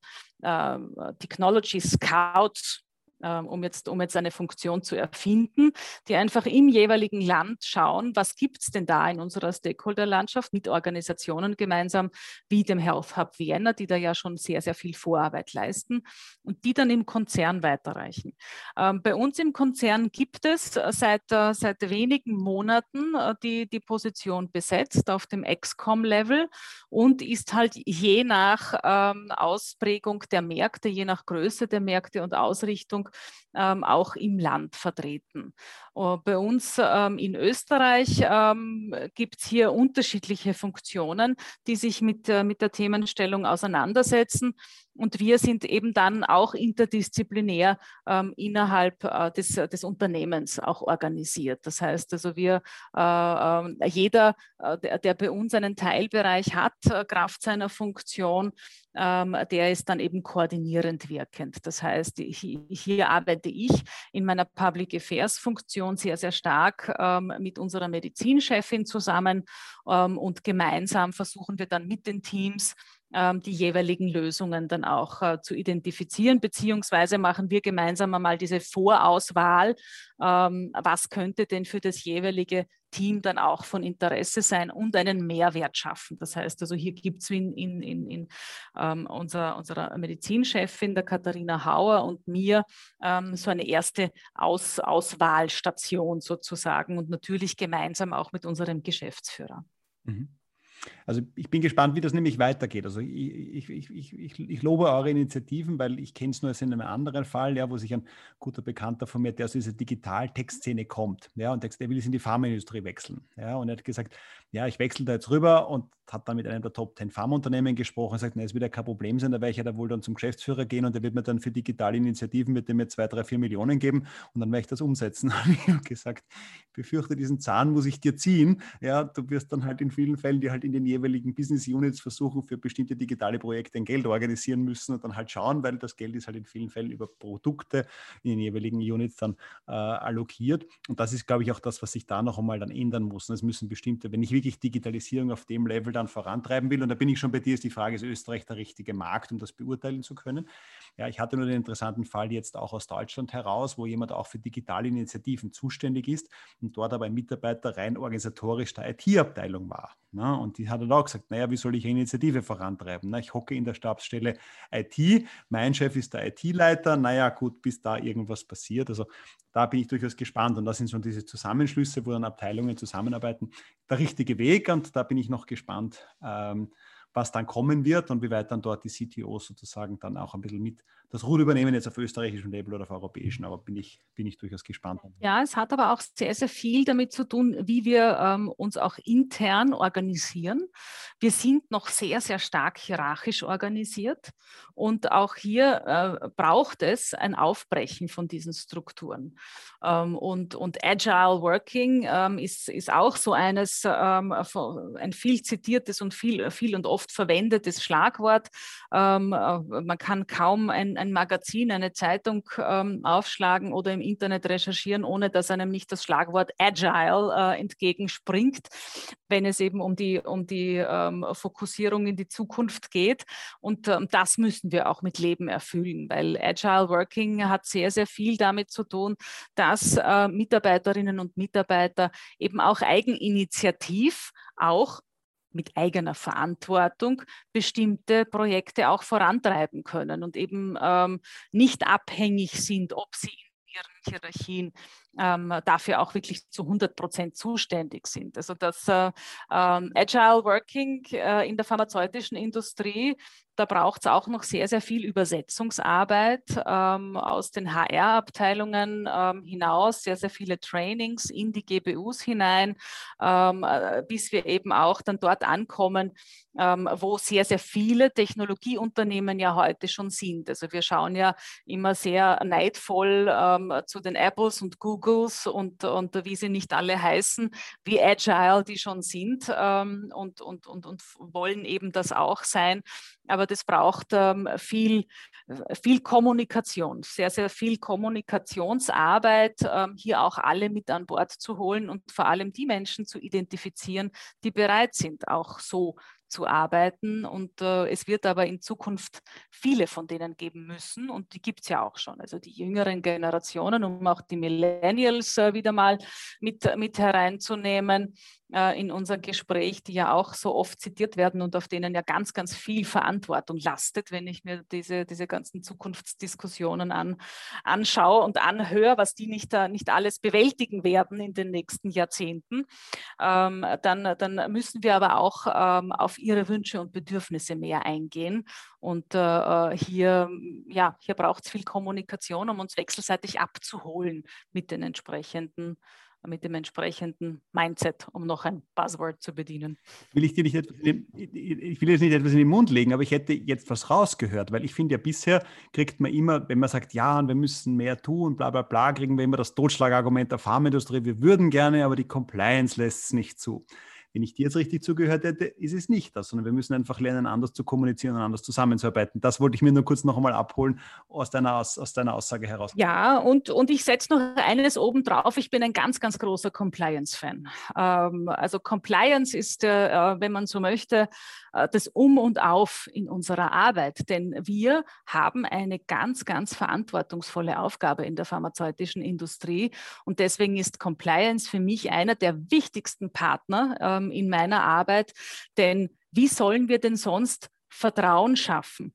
Speaker 2: äh, Technology Scouts um jetzt, um jetzt eine Funktion zu erfinden, die einfach im jeweiligen Land schauen, was gibt es denn da in unserer Stakeholder-Landschaft mit Organisationen gemeinsam, wie dem Health Hub Vienna, die da ja schon sehr, sehr viel Vorarbeit leisten und die dann im Konzern weiterreichen. Ähm, bei uns im Konzern gibt es äh, seit, äh, seit wenigen Monaten äh, die, die Position besetzt auf dem XCOM-Level und ist halt je nach ähm, Ausprägung der Märkte, je nach Größe der Märkte und Ausrichtung ähm, auch im Land vertreten. Uh, bei uns ähm, in Österreich ähm, gibt es hier unterschiedliche Funktionen, die sich mit, äh, mit der Themenstellung auseinandersetzen. Und wir sind eben dann auch interdisziplinär ähm, innerhalb äh, des, des Unternehmens auch organisiert. Das heißt also, wir, äh, äh, jeder, äh, der, der, bei uns einen Teilbereich hat, äh, Kraft seiner Funktion, ähm, der ist dann eben koordinierend wirkend. Das heißt, hier, hier arbeite ich in meiner Public Affairs Funktion sehr, sehr stark ähm, mit unserer Medizinchefin zusammen ähm, und gemeinsam versuchen wir dann mit den Teams, die jeweiligen Lösungen dann auch äh, zu identifizieren, beziehungsweise machen wir gemeinsam einmal diese Vorauswahl, ähm, was könnte denn für das jeweilige Team dann auch von Interesse sein und einen Mehrwert schaffen. Das heißt also, hier gibt es in, in, in, in ähm, unserer, unserer Medizinchefin, der Katharina Hauer und mir ähm, so eine erste Aus, Auswahlstation sozusagen und natürlich gemeinsam auch mit unserem Geschäftsführer. Mhm.
Speaker 1: Also ich bin gespannt, wie das nämlich weitergeht. Also ich, ich, ich, ich, lobe eure Initiativen, weil ich kenne es nur in einem anderen Fall, ja, wo sich ein guter Bekannter von mir, der aus dieser Digital-Tech-Szene kommt, ja, und der will jetzt in die Pharmaindustrie wechseln. Ja, und er hat gesagt, ja, ich wechsle da jetzt rüber und hat dann mit einem der Top 10 Pharmaunternehmen gesprochen und sagt, es wird ja kein Problem sein, da werde ich ja da wohl dann zum Geschäftsführer gehen und der wird mir dann für digitale Initiativen mit dem mir zwei, drei, vier Millionen geben und dann werde ich das umsetzen. ich habe gesagt, ich befürchte, diesen Zahn muss ich dir ziehen. Ja, du wirst dann halt in vielen Fällen, die halt in den jeweiligen Business Units versuchen, für bestimmte digitale Projekte ein Geld organisieren müssen und dann halt schauen, weil das Geld ist halt in vielen Fällen über Produkte in den jeweiligen Units dann äh, allokiert. Und das ist, glaube ich, auch das, was sich da noch einmal dann ändern muss. Und es müssen bestimmte, wenn ich wirklich Digitalisierung auf dem Level dann vorantreiben will. Und da bin ich schon bei dir, ist die Frage, ist Österreich der richtige Markt, um das beurteilen zu können? Ja, ich hatte nur den interessanten Fall jetzt auch aus Deutschland heraus, wo jemand auch für digitale Initiativen zuständig ist und dort aber ein Mitarbeiter rein organisatorisch der IT-Abteilung war. Na, ne? und die hat dann auch gesagt, naja, wie soll ich eine Initiative vorantreiben? Na, ich hocke in der Stabsstelle IT, mein Chef ist der IT-Leiter, naja, gut, bis da irgendwas passiert. Also da bin ich durchaus gespannt. Und das sind schon diese Zusammenschlüsse, wo dann Abteilungen zusammenarbeiten, der richtige Weg. Und da bin ich noch gespannt, ähm, was dann kommen wird und wie weit dann dort die CTOs sozusagen dann auch ein bisschen mit das Ruder übernehmen, jetzt auf österreichischem Level oder auf europäischen, aber bin ich, bin ich durchaus gespannt.
Speaker 2: Ja, es hat aber auch sehr, sehr viel damit zu tun, wie wir ähm, uns auch intern organisieren. Wir sind noch sehr, sehr stark hierarchisch organisiert und auch hier äh, braucht es ein Aufbrechen von diesen Strukturen. Ähm, und, und Agile Working ähm, ist, ist auch so eines, ähm, ein viel zitiertes und viel, viel und oft verwendetes Schlagwort. Ähm, äh, man kann kaum ein ein, Magazin, eine Zeitung ähm, aufschlagen oder im Internet recherchieren, ohne dass einem nicht das Schlagwort Agile äh, entgegenspringt, wenn es eben um die, um die ähm, Fokussierung in die Zukunft geht. Und ähm, das müssen wir auch mit Leben erfüllen, weil Agile Working hat sehr, sehr viel damit zu tun, dass äh, Mitarbeiterinnen und Mitarbeiter eben auch eigeninitiativ auch mit eigener Verantwortung bestimmte Projekte auch vorantreiben können und eben ähm, nicht abhängig sind, ob sie in ihren Hierarchien ähm, dafür auch wirklich zu 100 Prozent zuständig sind. Also das äh, ähm, Agile Working äh, in der pharmazeutischen Industrie da braucht es auch noch sehr, sehr viel Übersetzungsarbeit ähm, aus den HR-Abteilungen ähm, hinaus, sehr, sehr viele Trainings in die GBUs hinein, ähm, äh, bis wir eben auch dann dort ankommen, ähm, wo sehr, sehr viele Technologieunternehmen ja heute schon sind. Also wir schauen ja immer sehr neidvoll ähm, zu den Apples und Googles und, und wie sie nicht alle heißen, wie agile die schon sind ähm, und, und, und, und wollen eben das auch sein. Aber das braucht ähm, viel, viel Kommunikation, sehr, sehr viel Kommunikationsarbeit, ähm, hier auch alle mit an Bord zu holen und vor allem die Menschen zu identifizieren, die bereit sind, auch so zu arbeiten. Und äh, es wird aber in Zukunft viele von denen geben müssen. Und die gibt es ja auch schon. Also die jüngeren Generationen, um auch die Millennials äh, wieder mal mit, mit hereinzunehmen äh, in unser Gespräch, die ja auch so oft zitiert werden und auf denen ja ganz, ganz viel Verantwortung lastet, wenn ich mir diese, diese ganzen Zukunftsdiskussionen an, anschaue und anhöre, was die nicht, äh, nicht alles bewältigen werden in den nächsten Jahrzehnten. Ähm, dann, dann müssen wir aber auch ähm, auf ihre Wünsche und Bedürfnisse mehr eingehen. Und äh, äh hier, ja, hier braucht es viel Kommunikation, um uns wechselseitig abzuholen mit den entsprechenden mit dem entsprechenden Mindset, um noch ein Buzzword zu bedienen.
Speaker 1: Will ich dir nicht etwas den, ich will jetzt nicht etwas in den Mund legen, aber ich hätte jetzt was rausgehört, weil ich finde ja bisher kriegt man immer, wenn man sagt, ja, und wir müssen mehr tun, bla bla bla, kriegen wir immer das Totschlagargument der Pharmaindustrie, wir würden gerne, aber die Compliance lässt es nicht zu wenn ich dir jetzt richtig zugehört hätte, ist es nicht das, sondern wir müssen einfach lernen, anders zu kommunizieren und anders zusammenzuarbeiten. Das wollte ich mir nur kurz noch einmal abholen aus deiner, aus, aus deiner Aussage heraus.
Speaker 2: Ja, und, und ich setze noch eines oben drauf. Ich bin ein ganz, ganz großer Compliance-Fan. Ähm, also Compliance ist, äh, wenn man so möchte, äh, das Um und Auf in unserer Arbeit. Denn wir haben eine ganz, ganz verantwortungsvolle Aufgabe in der pharmazeutischen Industrie. Und deswegen ist Compliance für mich einer der wichtigsten Partner ähm, ähm, in meiner Arbeit. Denn wie sollen wir denn sonst Vertrauen schaffen?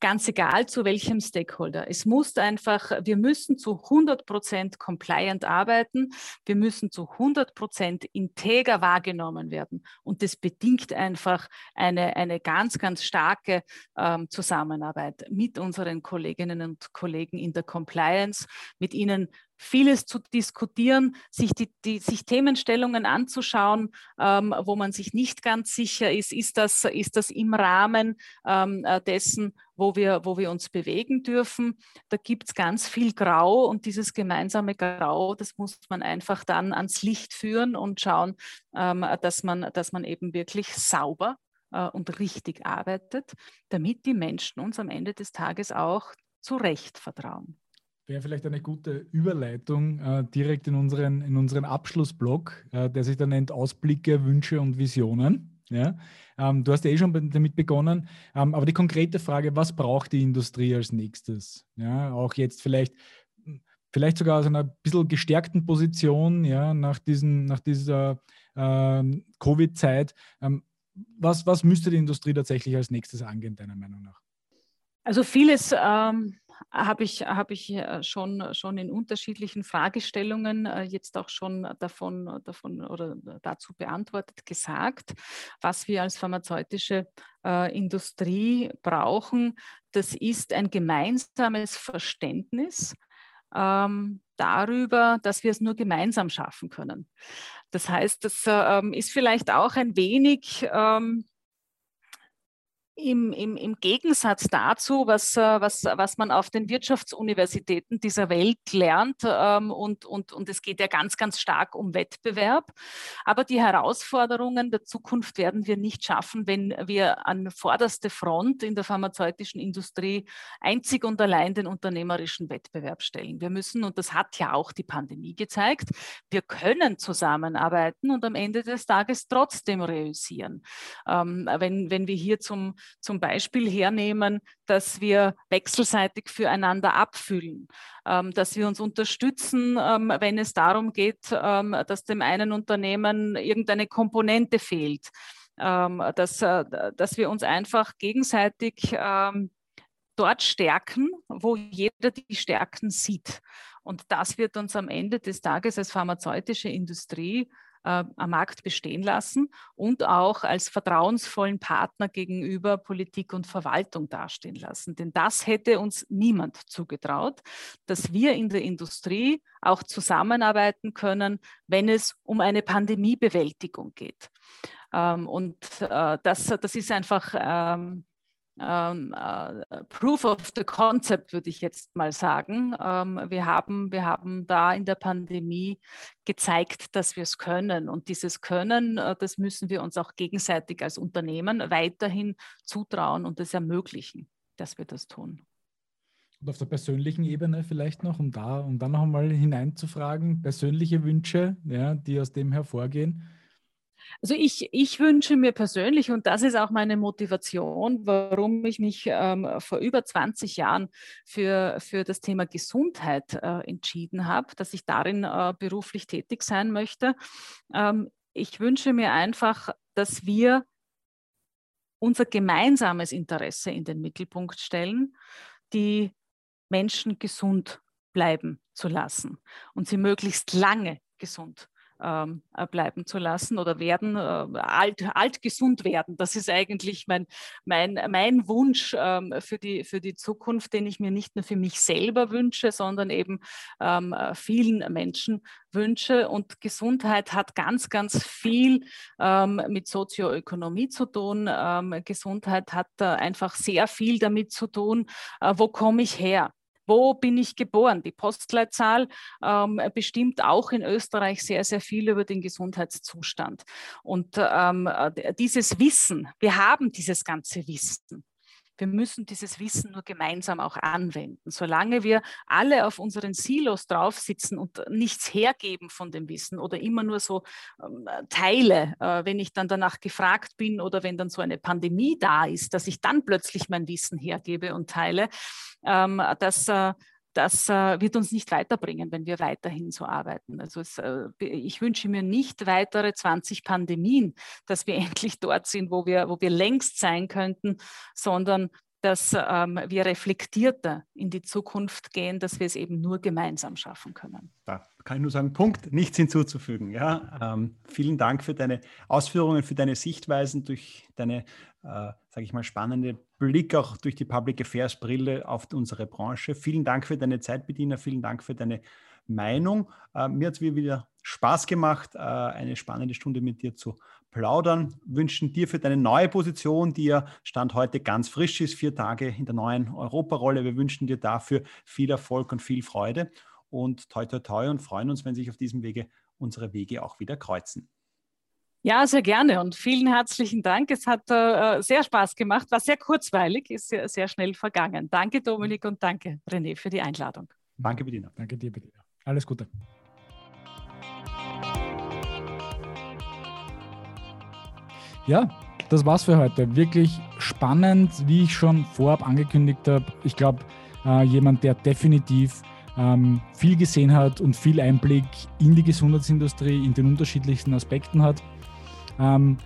Speaker 2: Ganz egal zu welchem Stakeholder. Es muss einfach, wir müssen zu 100 Prozent compliant arbeiten. Wir müssen zu 100 Prozent integer wahrgenommen werden. Und das bedingt einfach eine, eine ganz, ganz starke ähm, Zusammenarbeit mit unseren Kolleginnen und Kollegen in der Compliance, mit ihnen vieles zu diskutieren, sich, die, die, sich Themenstellungen anzuschauen, ähm, wo man sich nicht ganz sicher ist, ist das, ist das im Rahmen ähm, äh, dessen, wo wir, wo wir uns bewegen dürfen. Da gibt es ganz viel Grau und dieses gemeinsame Grau, das muss man einfach dann ans Licht führen und schauen, ähm, dass, man, dass man eben wirklich sauber äh, und richtig arbeitet, damit die Menschen uns am Ende des Tages auch zu Recht vertrauen
Speaker 3: wäre vielleicht eine gute Überleitung äh, direkt in unseren, in unseren Abschlussblock, äh, der sich da nennt Ausblicke, Wünsche und Visionen. Ja? Ähm, du hast ja eh schon damit begonnen, ähm, aber die konkrete Frage, was braucht die Industrie als nächstes? Ja? Auch jetzt vielleicht, vielleicht sogar aus einer bisschen gestärkten Position ja, nach, diesen, nach dieser ähm, Covid-Zeit. Ähm, was, was müsste die Industrie tatsächlich als nächstes angehen, deiner Meinung nach?
Speaker 2: Also vieles ähm, habe ich, hab ich äh, schon, schon in unterschiedlichen Fragestellungen äh, jetzt auch schon davon, davon oder dazu beantwortet gesagt, was wir als pharmazeutische äh, Industrie brauchen. Das ist ein gemeinsames Verständnis ähm, darüber, dass wir es nur gemeinsam schaffen können. Das heißt, das ähm, ist vielleicht auch ein wenig ähm, im, im, im Gegensatz dazu, was, äh, was, was man auf den Wirtschaftsuniversitäten dieser Welt lernt, ähm, und, und, und es geht ja ganz, ganz stark um Wettbewerb. Aber die Herausforderungen der Zukunft werden wir nicht schaffen, wenn wir an vorderste Front in der pharmazeutischen Industrie einzig und allein den unternehmerischen Wettbewerb stellen. Wir müssen, und das hat ja auch die Pandemie gezeigt, wir können zusammenarbeiten und am Ende des Tages trotzdem reüssieren. Ähm, wenn, wenn wir hier zum zum Beispiel hernehmen, dass wir wechselseitig füreinander abfüllen, ähm, dass wir uns unterstützen, ähm, wenn es darum geht, ähm, dass dem einen Unternehmen irgendeine Komponente fehlt, dass, äh, dass wir uns einfach gegenseitig dort stärken, wo jeder die Stärken sieht. Und das wird uns am Ende des Tages als pharmazeutische Industrie äh, am Markt bestehen lassen und auch als vertrauensvollen Partner gegenüber Politik und Verwaltung dastehen lassen. Denn das hätte uns niemand zugetraut, dass wir in der Industrie auch zusammenarbeiten können, wenn es um eine Pandemiebewältigung geht. Ähm, und äh, das, das ist einfach ähm, ähm, äh, Proof of the Concept, würde ich jetzt mal sagen. Ähm, wir, haben, wir haben da in der Pandemie gezeigt, dass wir es können. Und dieses Können, äh, das müssen wir uns auch gegenseitig als Unternehmen weiterhin zutrauen und es ermöglichen, dass wir das tun.
Speaker 3: Und auf der persönlichen Ebene vielleicht noch, um da, um da noch einmal hineinzufragen, persönliche Wünsche, ja, die aus dem hervorgehen.
Speaker 2: Also ich, ich wünsche mir persönlich, und das ist auch meine Motivation, warum ich mich ähm, vor über 20 Jahren für, für das Thema Gesundheit äh, entschieden habe, dass ich darin äh, beruflich tätig sein möchte. Ähm, ich wünsche mir einfach, dass wir unser gemeinsames Interesse in den Mittelpunkt stellen, die Menschen gesund bleiben zu lassen und sie möglichst lange gesund ähm, äh, bleiben zu lassen oder werden, äh, alt, alt gesund werden. Das ist eigentlich mein, mein, mein Wunsch ähm, für, die, für die Zukunft, den ich mir nicht nur für mich selber wünsche, sondern eben ähm, äh, vielen Menschen wünsche. Und Gesundheit hat ganz, ganz viel ähm, mit Sozioökonomie zu tun. Ähm, Gesundheit hat äh, einfach sehr viel damit zu tun, äh, wo komme ich her? Wo bin ich geboren? Die Postleitzahl ähm, bestimmt auch in Österreich sehr, sehr viel über den Gesundheitszustand. Und ähm, äh, dieses Wissen, wir haben dieses ganze Wissen. Wir müssen dieses Wissen nur gemeinsam auch anwenden. Solange wir alle auf unseren Silos drauf sitzen und nichts hergeben von dem Wissen oder immer nur so ähm, Teile, äh, wenn ich dann danach gefragt bin oder wenn dann so eine Pandemie da ist, dass ich dann plötzlich mein Wissen hergebe und teile, ähm, das, äh, das äh, wird uns nicht weiterbringen, wenn wir weiterhin so arbeiten. Also es, äh, ich wünsche mir nicht weitere 20 Pandemien, dass wir endlich dort sind, wo wir, wo wir längst sein könnten, sondern dass ähm, wir reflektierter in die Zukunft gehen, dass wir es eben nur gemeinsam schaffen können.
Speaker 1: Da kann ich nur sagen, Punkt, nichts hinzuzufügen. Ja, ähm, vielen Dank für deine Ausführungen, für deine Sichtweisen, durch deine, äh, sage ich mal, spannende Blick auch durch die Public Affairs Brille auf unsere Branche. Vielen Dank für deine Zeit, Bediener. Vielen Dank für deine Meinung. Äh, mir hat es wieder Spaß gemacht, äh, eine spannende Stunde mit dir zu plaudern. Wünschen dir für deine neue Position, die ja Stand heute ganz frisch ist, vier Tage in der neuen Europarolle. Wir wünschen dir dafür viel Erfolg und viel Freude und toi toi toi und freuen uns, wenn sich auf diesem Wege unsere Wege auch wieder kreuzen.
Speaker 2: Ja, sehr gerne und vielen herzlichen Dank. Es hat äh, sehr Spaß gemacht, war sehr kurzweilig, ist sehr, sehr schnell vergangen. Danke, Dominik, und danke, René, für die Einladung.
Speaker 1: Danke, Bediener.
Speaker 3: Danke dir, Bediener. Alles Gute. Ja, das war's für heute. Wirklich spannend, wie ich schon vorab angekündigt habe. Ich glaube, äh, jemand, der definitiv ähm, viel gesehen hat und viel Einblick in die Gesundheitsindustrie, in den unterschiedlichsten Aspekten hat. Ähm,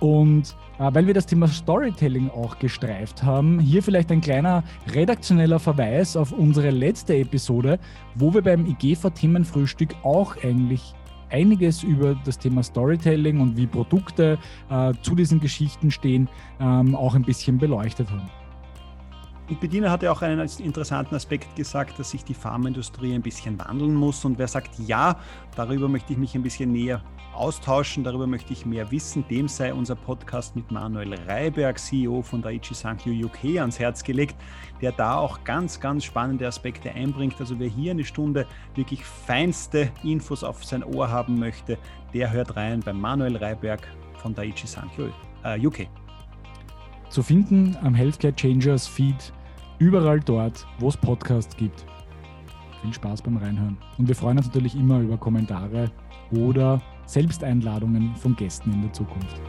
Speaker 3: und äh, weil wir das Thema Storytelling auch gestreift haben, hier vielleicht ein kleiner redaktioneller Verweis auf unsere letzte Episode, wo wir beim IGV-Themenfrühstück auch eigentlich einiges über das Thema Storytelling und wie Produkte äh, zu diesen Geschichten stehen, ähm, auch ein bisschen beleuchtet haben.
Speaker 1: Und Bediener hat ja auch einen interessanten Aspekt gesagt, dass sich die Pharmaindustrie ein bisschen wandeln muss. Und wer sagt, ja, darüber möchte ich mich ein bisschen näher austauschen, darüber möchte ich mehr wissen, dem sei unser Podcast mit Manuel Reiberg, CEO von Daiichi Sankyo UK, ans Herz gelegt, der da auch ganz, ganz spannende Aspekte einbringt. Also wer hier eine Stunde wirklich feinste Infos auf sein Ohr haben möchte, der hört rein bei Manuel Reiberg von Daiichi Sankyo äh, UK.
Speaker 3: Zu finden am Healthcare Changers Feed überall dort, wo es Podcasts gibt. Viel Spaß beim Reinhören. Und wir freuen uns natürlich immer über Kommentare oder Selbsteinladungen von Gästen in der Zukunft.